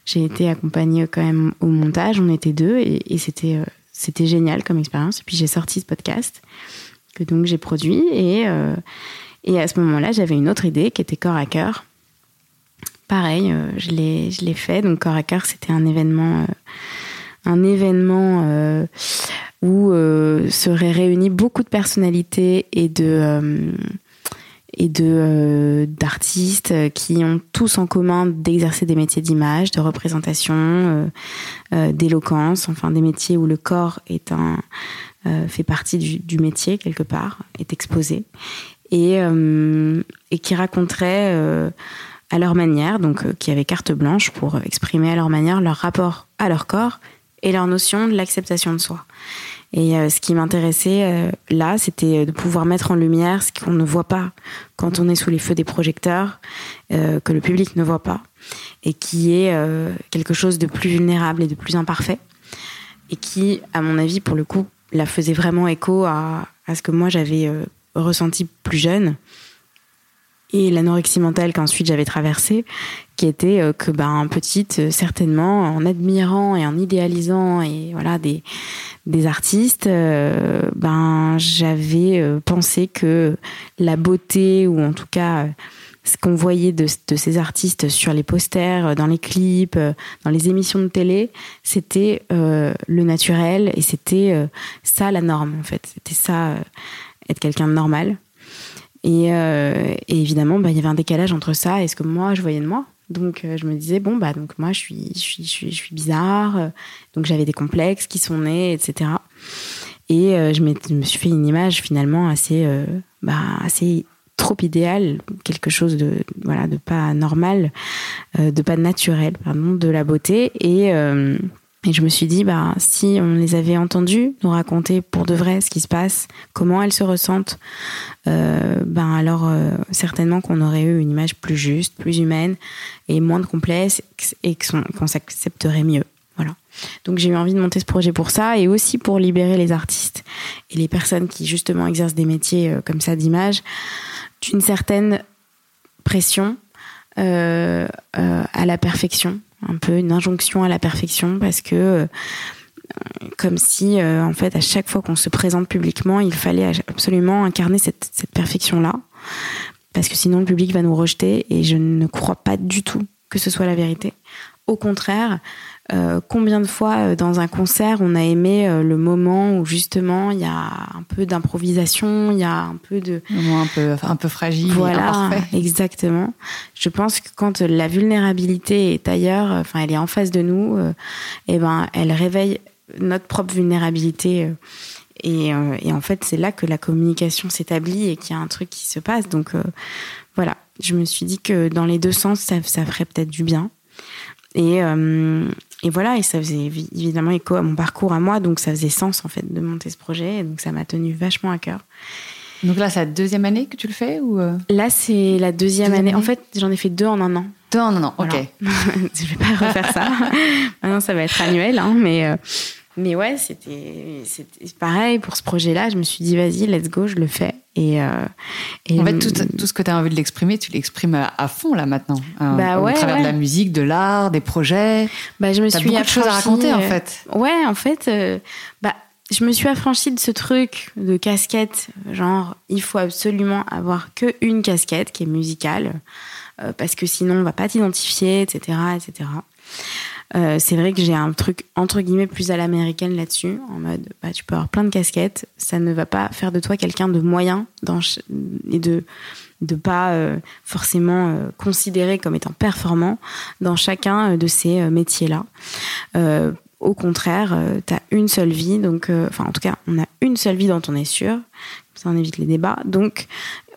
j'ai été accompagnée quand même au montage. On était deux et, et c'était génial comme expérience. Et puis j'ai sorti ce podcast que donc j'ai produit et à ce moment-là, j'avais une autre idée qui était corps à cœur. Pareil, euh, je l'ai fait. Donc corps à cœur, c'était un événement euh, un événement euh, où seraient réunis beaucoup de personnalités et de et de d'artistes qui ont tous en commun d'exercer des métiers d'image, de représentation, d'éloquence, enfin des métiers où le corps est un fait partie du, du, métier quelque part, est exposé et, euh, et qui raconteraient euh, à leur manière, donc euh, qui avaient carte blanche pour exprimer à leur manière leur rapport à leur corps et leur notion de l'acceptation de soi. Et ce qui m'intéressait là, c'était de pouvoir mettre en lumière ce qu'on ne voit pas quand on est sous les feux des projecteurs, que le public ne voit pas, et qui est quelque chose de plus vulnérable et de plus imparfait, et qui, à mon avis, pour le coup, la faisait vraiment écho à, à ce que moi j'avais ressenti plus jeune et l'anorexie mentale qu'ensuite j'avais traversée, qui était euh, que ben petite euh, certainement en admirant et en idéalisant et voilà des des artistes, euh, ben j'avais pensé que la beauté ou en tout cas ce qu'on voyait de, de, ces artistes sur les posters, dans les clips, dans les émissions de télé, c'était le naturel et c'était ça la norme en fait. C'était ça être quelqu'un de normal. Et, euh, évidemment, bah, il y avait un décalage entre ça et ce que moi, je voyais de moi. Donc, euh, je me disais, bon, bah, donc moi, je suis, je suis, je suis, bizarre. Euh, donc, j'avais des complexes qui sont nés, etc. Et je, me suis fait une image finalement assez, bah, assez trop idéale, quelque chose de, voilà, de pas normal, de pas naturel, pardon, de la beauté. Et et je me suis dit, bah, si on les avait entendues nous raconter pour de vrai ce qui se passe, comment elles se ressentent, euh, ben alors euh, certainement qu'on aurait eu une image plus juste, plus humaine et moins de complexe et qu'on s'accepterait mieux. Voilà. Donc j'ai eu envie de monter ce projet pour ça et aussi pour libérer les artistes et les personnes qui justement exercent des métiers euh, comme ça d'image d'une certaine pression à la perfection un peu une injonction à la perfection parce que euh, comme si euh, en fait à chaque fois qu'on se présente publiquement il fallait absolument incarner cette, cette perfection là parce que sinon le public va nous rejeter et je ne crois pas du tout que ce soit la vérité. Au contraire euh, combien de fois euh, dans un concert on a aimé euh, le moment où justement il y a un peu d'improvisation, il y a un peu de un peu un peu fragile. Voilà, exactement. Je pense que quand la vulnérabilité est ailleurs, enfin elle est en face de nous, et eh ben elle réveille notre propre vulnérabilité. Et, et en fait, c'est là que la communication s'établit et qu'il y a un truc qui se passe. Donc voilà, je me suis dit que dans les deux sens, ça, ça ferait peut-être du bien. Et, et voilà, et ça faisait évidemment écho à mon parcours à moi, donc ça faisait sens en fait de monter ce projet, donc ça m'a tenu vachement à cœur. Donc là, c'est la deuxième année que tu le fais ou euh? Là, c'est la deuxième, année. En fait, j'en ai fait deux en un an. Deux en un an, ok. je vais pas refaire ça. Maintenant, ça va être annuel, hein, mais euh, mais ouais, c'était pareil pour ce projet-là. Je me suis dit, vas-y, let's go, je le fais. Et, euh, en fait, tout, tout ce que tu as envie de l'exprimer, tu l'exprimes à, fond là maintenant. Hein, bah, ouais, au travers de la musique, de l'art, des projets. Bah, je me suis beaucoup de choses à raconter en euh, fait. Ouais, en fait, euh, bah, je me suis affranchie de ce truc de casquette, genre il faut absolument avoir que une casquette qui est musicale, parce que sinon on va pas t'identifier, etc., etc. Euh, c'est vrai que j'ai un truc entre guillemets plus à l'américaine là-dessus, en mode bah, tu peux avoir plein de casquettes, ça ne va pas faire de toi quelqu'un de moyen dans et de de pas euh, forcément euh, considéré comme étant performant dans chacun de ces métiers-là. au contraire, tu as une seule vie, donc enfin en tout cas, on a une seule vie dont on est sûr. Ça on évite les débats. Donc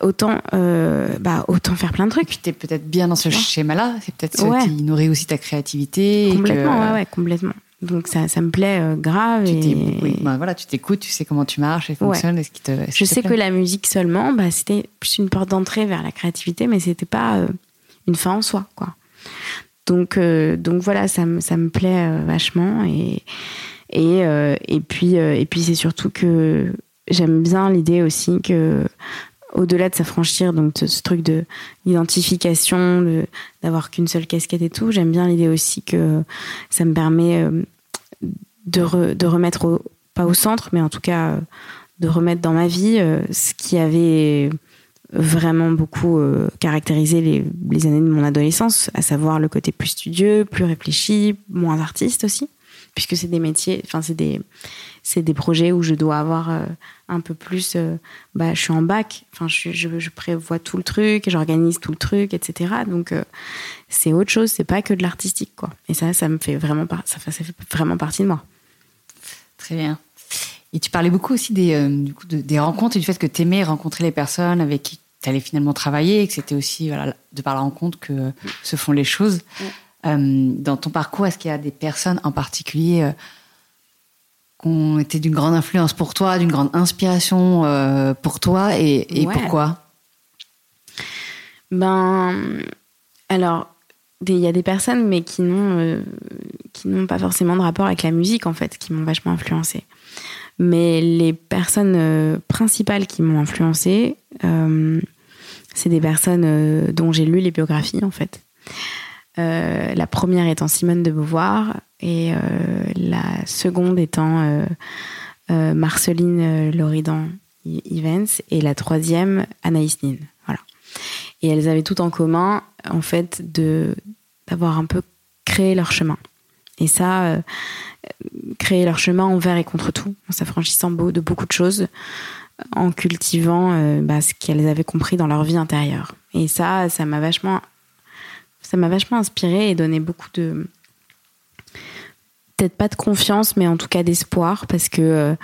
autant, euh, bah, autant faire plein de trucs. Tu es peut-être bien dans ce schéma-là. C'est peut-être ce qui nourrit aussi ta créativité. Complètement, ouais, ouais, complètement. Donc ça, ça me plaît euh, grave. Tu et... oui, bah, voilà, tu t'écoutes, tu sais comment tu marches et fonctionnes. Et ce qui te, Je sais que la musique seulement, bah, c'était plus une porte d'entrée vers la créativité, mais c'était pas euh, une fin en soi, quoi. Donc, donc voilà, ça me, ça me plaît vachement et Et, et puis, et puis c'est surtout que j'aime bien l'idée aussi que au-delà de s'affranchir donc de ce truc de d'identification de d'avoir qu'une seule casquette et tout j'aime bien l'idée aussi que ça me permet de, de remettre pas au centre mais en tout cas de remettre dans ma vie ce qui avait vraiment beaucoup euh, caractérisé les, années de mon adolescence, à savoir le côté plus studieux, plus réfléchi, moins artiste aussi, puisque c'est des métiers, enfin c'est des des projets où je dois avoir euh, un peu plus. Euh, bah, je suis en bac, enfin je, je, je, prévois tout le truc, j'organise tout le truc, etc. Donc c'est autre chose, c'est pas que de l'artistique quoi. Et ça, ça me fait vraiment ça fait, ça fait vraiment partie de moi. Très bien. Et tu parlais beaucoup aussi des, euh, du coup, des rencontres et du fait que tu aimais rencontrer les personnes avec qui tu allais finalement travailler et que c'était aussi voilà, de par la rencontre que se font les choses. Euh, dans ton parcours, est-ce qu'il y a des personnes en particulier euh, qui ont été d'une grande influence pour toi, d'une grande inspiration pour toi et, et pourquoi? Ben, alors, il y a des personnes, mais qui n'ont qui n'ont pas forcément de rapport avec la musique en fait, qui m'ont vachement influencée. Mais les personnes euh, principales qui m'ont influencée, euh, c'est des personnes euh, dont j'ai lu les biographies, en fait. la première étant Simone de Beauvoir et la seconde étant Marceline Loridan Evans et la troisième Anaïs Nin. Voilà. Et elles avaient tout en commun, en fait, de d'avoir un peu créé leur chemin. Et ça, créer leur chemin envers et contre tout, en s'affranchissant de beaucoup de choses, en cultivant euh, bah, ce qu'elles avaient compris dans leur vie intérieure. Et ça, ça m'a vachement, ça m'a vachement inspiré et donné beaucoup de, peut-être pas de confiance, mais en tout cas d'espoir, parce que euh,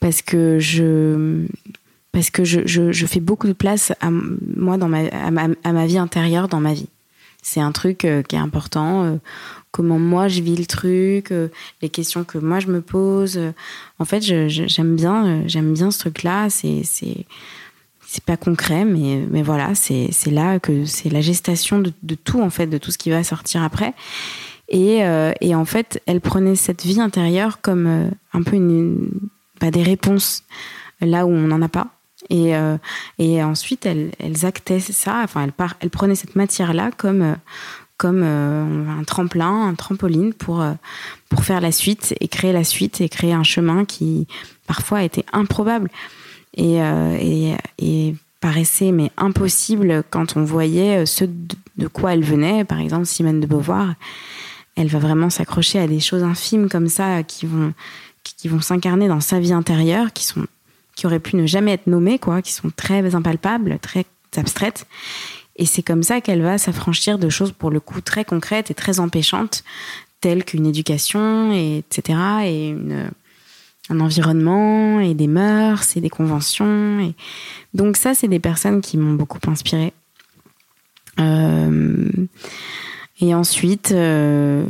parce que je parce que je, je, fais beaucoup de place à moi dans ma à, ma, à ma vie intérieure dans ma vie. C'est un truc euh, qui est important comment moi je vis le truc, euh, les questions que moi je me pose. En fait, j'aime bien, euh, j'aime bien ce truc-là. C'est c'est pas concret, mais mais voilà, c'est là que c'est la gestation de, de, tout en fait, de tout ce qui va sortir après. Et, euh, et en fait, elle prenait cette vie intérieure comme un peu bah, des réponses là où on n'en a pas. Et, ensuite, elles, elles actaient ça. Enfin, elles, par, elles prenaient cette matière-là comme euh, un tremplin, un trampoline pour, euh, pour faire la suite et créer la suite et créer un chemin qui parfois était improbable euh, et paraissait mais impossible quand on voyait ce de quoi elle venait. Par exemple, Simone de Beauvoir, elle va vraiment s'accrocher à des choses infimes comme ça qui vont, qui vont s'incarner dans sa vie intérieure, qui sont qui auraient pu ne jamais être nommées, quoi, qui sont très impalpables, très abstraites et c'est comme ça qu'elle va s'affranchir de choses pour le coup très concrètes et très empêchantes, telles qu'une éducation, et etc. Et une, un environnement, et des mœurs, et des conventions. Et... Donc ça, c'est des personnes qui m'ont beaucoup inspirée. Euh... Et ensuite, euh...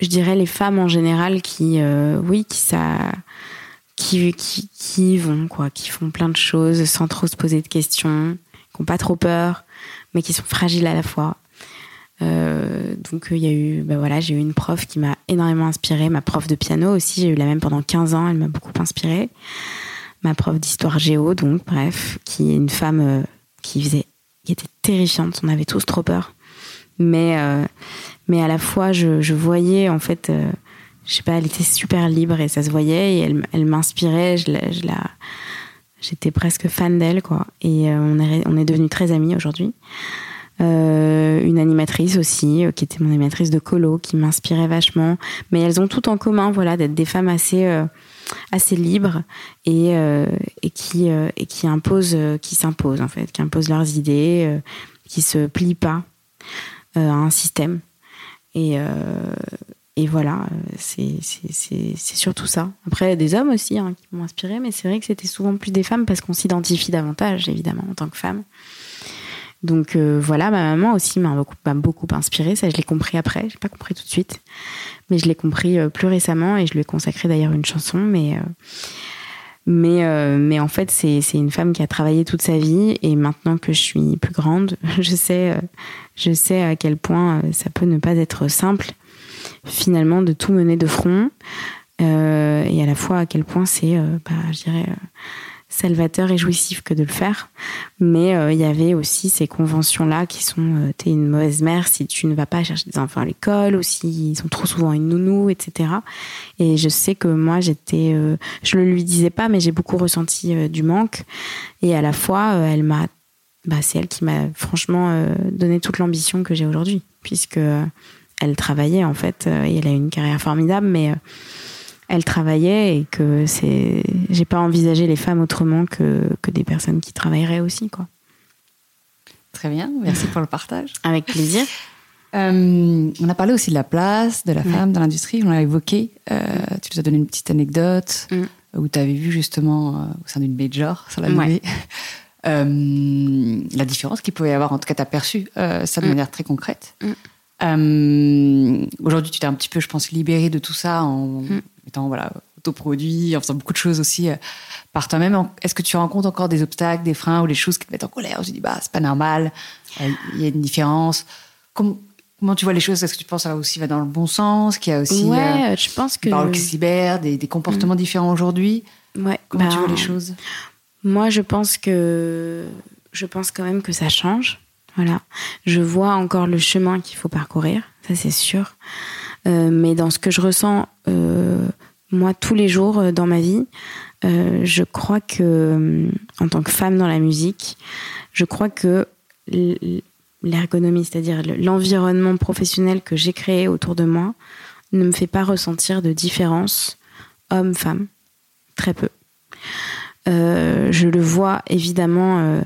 je dirais les femmes en général qui, euh... oui, qui ça... Qui, qui, qui vont, quoi, qui font plein de choses sans trop se poser de questions, qui n'ont pas trop peur, mais qui sont fragiles à la fois. Euh, donc il y a eu, ben voilà, j'ai eu une prof qui m'a énormément inspirée, ma prof de piano aussi, j'ai eu la même pendant 15 ans, elle m'a beaucoup inspirée. Ma prof d'histoire géo, donc bref, qui est une femme qui faisait, qui était terrifiante, on avait tous trop peur, mais euh, mais à la fois je, voyais en fait, je sais pas, elle était super libre et ça se voyait et elle, elle m'inspirait, je la, J'étais presque fan d'elle, quoi. Et euh, on est, on est devenus très amis aujourd'hui. Euh, une animatrice aussi, euh, qui était mon animatrice de colo, qui m'inspirait vachement. Mais elles ont tout en commun, voilà, d'être des femmes assez, assez libres et, et qui, et qui imposent, qui s'imposent en fait, qui imposent leurs idées, qui se plient pas à un système. Et, et voilà, euh, c'est surtout ça. Après, des hommes aussi hein, qui m'ont inspiré, mais c'est vrai que c'était souvent plus des femmes parce qu'on s'identifie davantage, évidemment, en tant que femme. Donc euh, voilà, ma maman aussi m'a beaucoup, beaucoup inspirée. Ça, je l'ai compris après. J'ai pas compris tout de suite, mais je l'ai compris euh, plus récemment et je lui ai consacré d'ailleurs une chanson. Mais mais mais en fait, c'est une femme qui a travaillé toute sa vie et maintenant que je suis plus grande, je sais je sais à quel point ça peut ne pas être simple finalement de tout mener de front. et à la fois à quel point c'est, bah, je dirais, salvateur et jouissif que de le faire. Mais euh, il y avait aussi ces conventions-là qui sont euh, t'es une mauvaise mère si tu ne vas pas chercher des enfants à l'école ou s'ils sont trop souvent une nounou, etc. Et je sais que moi j'étais, euh, je le lui disais pas, mais j'ai beaucoup ressenti du manque. Et à la fois, elle m'a, bah, c'est elle qui m'a franchement donné toute l'ambition que j'ai aujourd'hui, puisque elle travaillait en fait et elle a une carrière formidable, mais elle travaillait et que c'est j'ai pas envisagé les femmes autrement que, que des personnes qui travailleraient aussi quoi. Très bien, merci pour le partage. Avec plaisir. Euh, on a parlé aussi de la place de la femme dans l'industrie, on l'a évoqué. Euh, tu nous as donné une petite anecdote mm. où tu avais vu justement euh, au sein d'une major, sur la ouais. la différence qu'il pouvait y avoir, en tout cas tu as perçu ça de mm. manière très concrète. Mm. Aujourd'hui, tu t'es un petit peu, je pense, libérée de tout ça en, étant voilà, autoproduit, en faisant beaucoup de choses aussi euh, par toi-même. Est-ce que tu rencontres encore des obstacles, des freins ou les choses qui te mettent en colère? Je dis, bah, c'est pas normal, euh, il y a une différence. Comment, comment tu vois les choses? Est-ce que tu penses que ça aussi va dans le bon sens Qu'il y a aussi. Ouais, euh, je pense que. Par le cyber, des, des comportements mm. différents aujourd'hui? Ouais. Comment tu vois les choses? Moi, je pense que. Je pense quand même que ça change. Voilà. Je vois encore le chemin qu'il faut parcourir, ça c'est sûr. Euh, mais dans ce que je ressens, euh, moi, tous les jours euh, dans ma vie, je crois que, en tant que femme dans la musique, je crois que l'ergonomie, c'est-à-dire l'environnement professionnel que j'ai créé autour de moi, ne me fait pas ressentir de différence homme-femme. Très peu. Je le vois évidemment,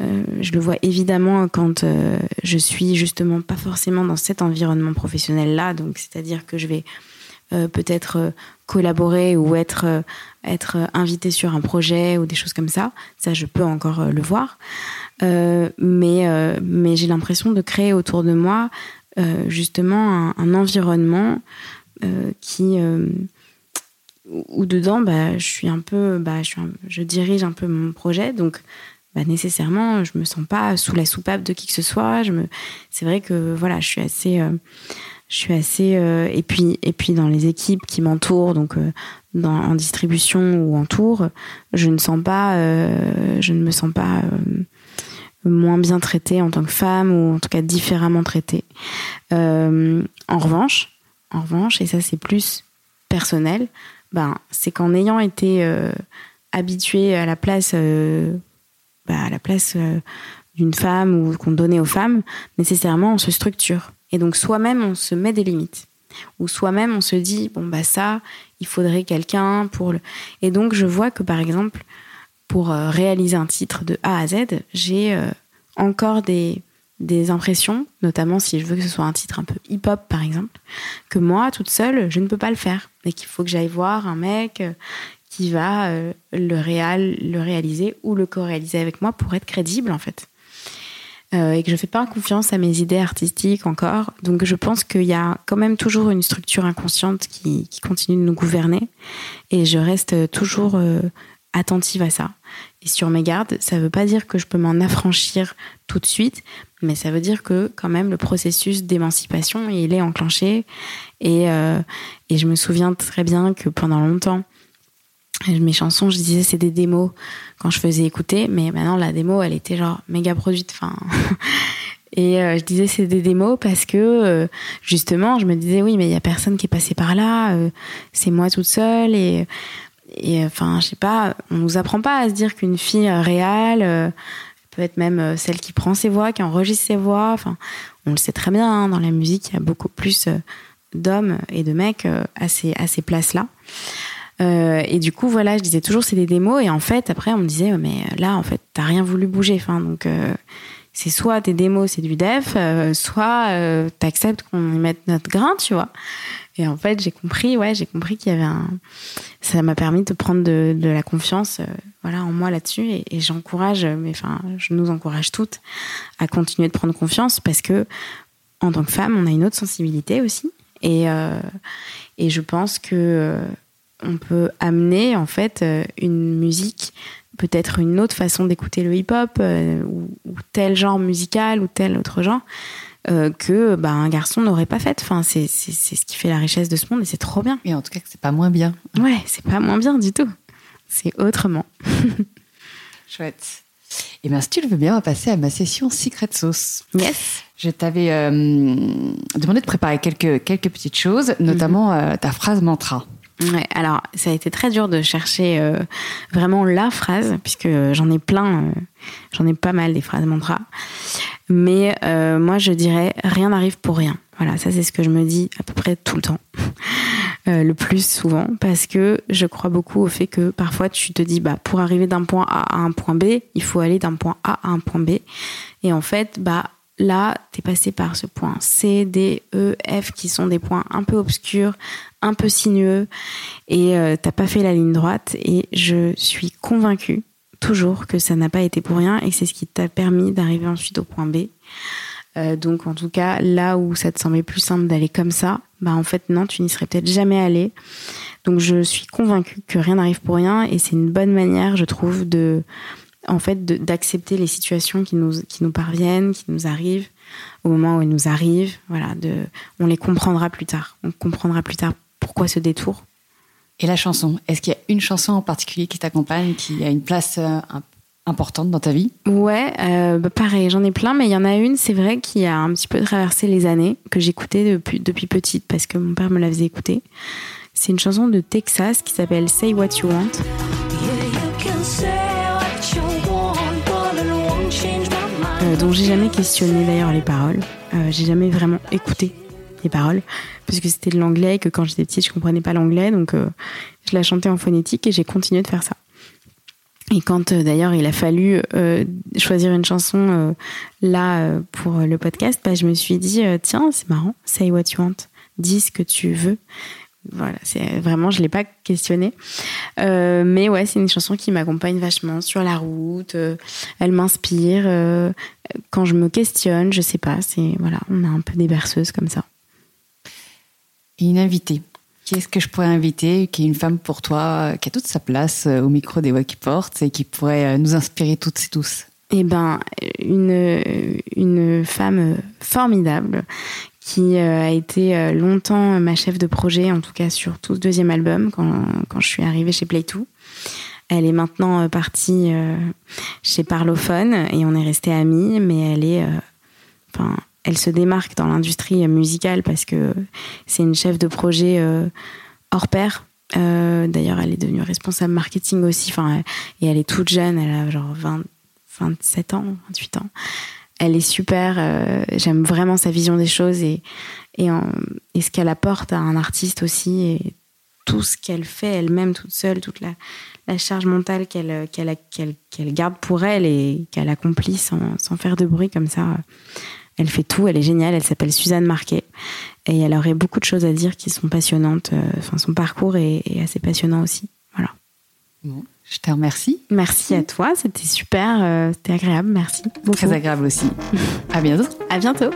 euh, je le vois évidemment quand je suis justement pas forcément dans cet environnement professionnel là. Donc, c'est-à-dire que je vais peut-être collaborer ou être être invité sur un projet ou des choses comme ça. Ça, je peux encore le voir. mais j'ai l'impression de créer autour de moi justement un, environnement qui où dedans, bah, je suis un peu, bah, je dirige un peu mon projet, donc bah, nécessairement, je me sens pas sous la soupape de qui que ce soit. Je me, c'est vrai que voilà, je suis assez, euh, je suis assez, euh, et puis et puis dans les équipes qui m'entourent, donc euh, en distribution ou en tour, je ne sens pas, je ne me sens pas moins bien traitée en tant que femme ou en tout cas différemment traitée. en revanche, en revanche, et ça c'est plus personnel, ben, c'est qu'en ayant été euh, habitué à la place, euh, bah, à la place euh, d'une femme ou qu'on donnait aux femmes, nécessairement on se structure. Et donc soi-même on se met des limites. Ou soi-même on se dit bon bah ça, il faudrait quelqu'un pour le. Et donc je vois que par exemple pour réaliser un titre de A à Z, j'ai encore des des impressions, notamment si je veux que ce soit un titre un peu hip-hop par exemple, que moi, toute seule, je ne peux pas le faire. Et qu'il faut que j'aille voir un mec euh, qui va euh, le, réal, le réaliser ou le co-réaliser avec moi pour être crédible en fait. Euh, et que je fais pas confiance à mes idées artistiques encore. Donc je pense qu'il y a quand même toujours une structure inconsciente qui, continue de nous gouverner. Et je reste toujours attentive à ça et sur mes gardes. Ça ne veut pas dire que je peux m'en affranchir tout de suite, mais ça veut dire que quand même le processus d'émancipation il est enclenché et, euh, et je me souviens très bien que pendant longtemps mes chansons je disais c'est des démos quand je faisais écouter mais maintenant la démo elle était genre méga produite enfin et euh, je disais c'est des démos parce que euh, justement je me disais oui mais il y a personne qui est passé par là c'est moi toute seule et et enfin je sais pas on nous apprend pas à se dire qu'une fille réelle peut être même euh, celle qui prend ses voix, qui enregistre ses voix. Enfin, on le sait très bien, hein, dans la musique, il y a beaucoup plus euh, d'hommes et de mecs euh, à ces, à ces places-là. et du coup, voilà, je disais toujours c'est des démos. Et en fait, après, on me disait, mais là, en fait, t'as rien voulu bouger. Enfin, donc, c'est soit tes démos, c'est du def, soit t'acceptes qu'on y mette notre grain, tu vois. Et en fait, j'ai compris, ouais, j'ai compris qu'il y avait un. Ça m'a permis de prendre de, la confiance, euh, voilà, en moi là-dessus. Et, et j'encourage, mais enfin, je nous encourage toutes à continuer de prendre confiance parce que, en tant que femme, on a une autre sensibilité aussi. Et, euh, et je pense que euh, on peut amener en fait euh, une musique, peut-être une autre façon d'écouter le hip-hop ou, ou, tel genre musical ou tel autre genre euh, que bah, un garçon n'aurait pas faite. Enfin, c'est ce qui fait la richesse de ce monde et c'est trop bien. Et en tout cas, c'est pas moins bien. Ouais, c'est pas moins bien du tout. C'est autrement. Chouette. Et eh bien, si tu le veux bien, on va passer à ma session Secret Sauce. Yes. Je t'avais euh, demandé de préparer quelques, quelques petites choses, notamment mhm. euh, ta phrase mantra. Ouais, alors ça a été très dur de chercher euh, vraiment la phrase, puisque j'en ai plein, j'en ai pas mal des phrases mantra. Mais moi, je dirais rien n'arrive pour rien. Voilà, ça c'est ce que je me dis à peu près tout le temps. Euh, le plus souvent parce que je crois beaucoup au fait que parfois tu te dis bah pour arriver d'un point A à un point B, il faut aller d'un point A à un point B et en fait bah là tu es passé par ce point C, D, E, F qui sont des points un peu obscurs, un peu sinueux et euh, t'as pas fait la ligne droite et je suis convaincue toujours que ça n'a pas été pour rien et c'est ce qui t'a permis d'arriver ensuite au point B. Euh, donc en tout cas, là où ça te semblait plus simple d'aller comme ça, bah en fait non, tu n'y serais peut-être jamais allé. Donc je suis convaincue que rien n'arrive pour rien et c'est une bonne manière, je trouve, de en fait d'accepter les situations qui nous qui nous parviennent, qui nous arrivent au moment où elles nous arrivent. Voilà, de on les comprendra plus tard. On comprendra plus tard pourquoi ce détour. Et la chanson, est-ce qu'il y a une chanson en particulier qui t'accompagne, qui a une place euh, importante dans ta vie? Ouais, euh, bah, pareil, j'en ai plein, mais il y en a une, c'est vrai, qui a un petit peu traversé les années, que j'écoutais depuis, depuis petite, parce que mon père me la faisait écouter. C'est une chanson de Texas qui s'appelle Say What You Want. Dont j'ai jamais questionné d'ailleurs les paroles. Euh, j'ai jamais vraiment écouté les paroles, parce que c'était de l'anglais et que quand j'étais petite, je comprenais pas l'anglais, donc euh, je la chantais en phonétique et j'ai continué de faire ça. Et quand euh, d'ailleurs il a fallu choisir une chanson là pour le podcast, bah, je me suis dit tiens c'est marrant, say what you want, dis ce que tu veux. Voilà, c'est vraiment je l'ai pas questionné, mais ouais c'est une chanson qui m'accompagne vachement sur la route. elle m'inspire quand je me questionne, je sais pas, c'est voilà on a un peu des berceuses comme ça. Et une invitée qui est-ce que je pourrais inviter, qui est une femme pour toi, qui a toute sa place euh, au micro des voix qui portent et qui pourrait euh, nous inspirer toutes et tous? Eh ben, une, une femme formidable qui euh, a été longtemps ma chef de projet, en tout cas sur tout ce deuxième album, quand, quand je suis arrivée chez Play2. Elle est maintenant partie chez Parlophone et on est resté amis, mais elle est, enfin, elle se démarque dans l'industrie musicale parce que c'est une chef de projet euh, hors pair. Euh, d'ailleurs, elle est devenue responsable marketing aussi. Enfin, et elle est toute jeune. Elle a genre 20, 27 ans, 28 ans. Elle est super. Euh, j'aime vraiment sa vision des choses et, et, ce qu'elle apporte à un artiste aussi. Et tout ce qu'elle fait elle-même toute seule, toute la, la charge mentale qu'elle qu'elle qu'elle garde pour elle et qu'elle accomplit sans, sans, faire de bruit comme ça. Elle fait tout, elle est géniale, elle s'appelle Suzanne Marquet. Et elle aurait beaucoup de choses à dire qui sont passionnantes. Euh, enfin, son parcours est, assez passionnant aussi. Voilà. Bon, je te remercie. Merci à toi, c'était super, euh, c'était agréable, merci. Très agréable aussi. à bientôt. À bientôt.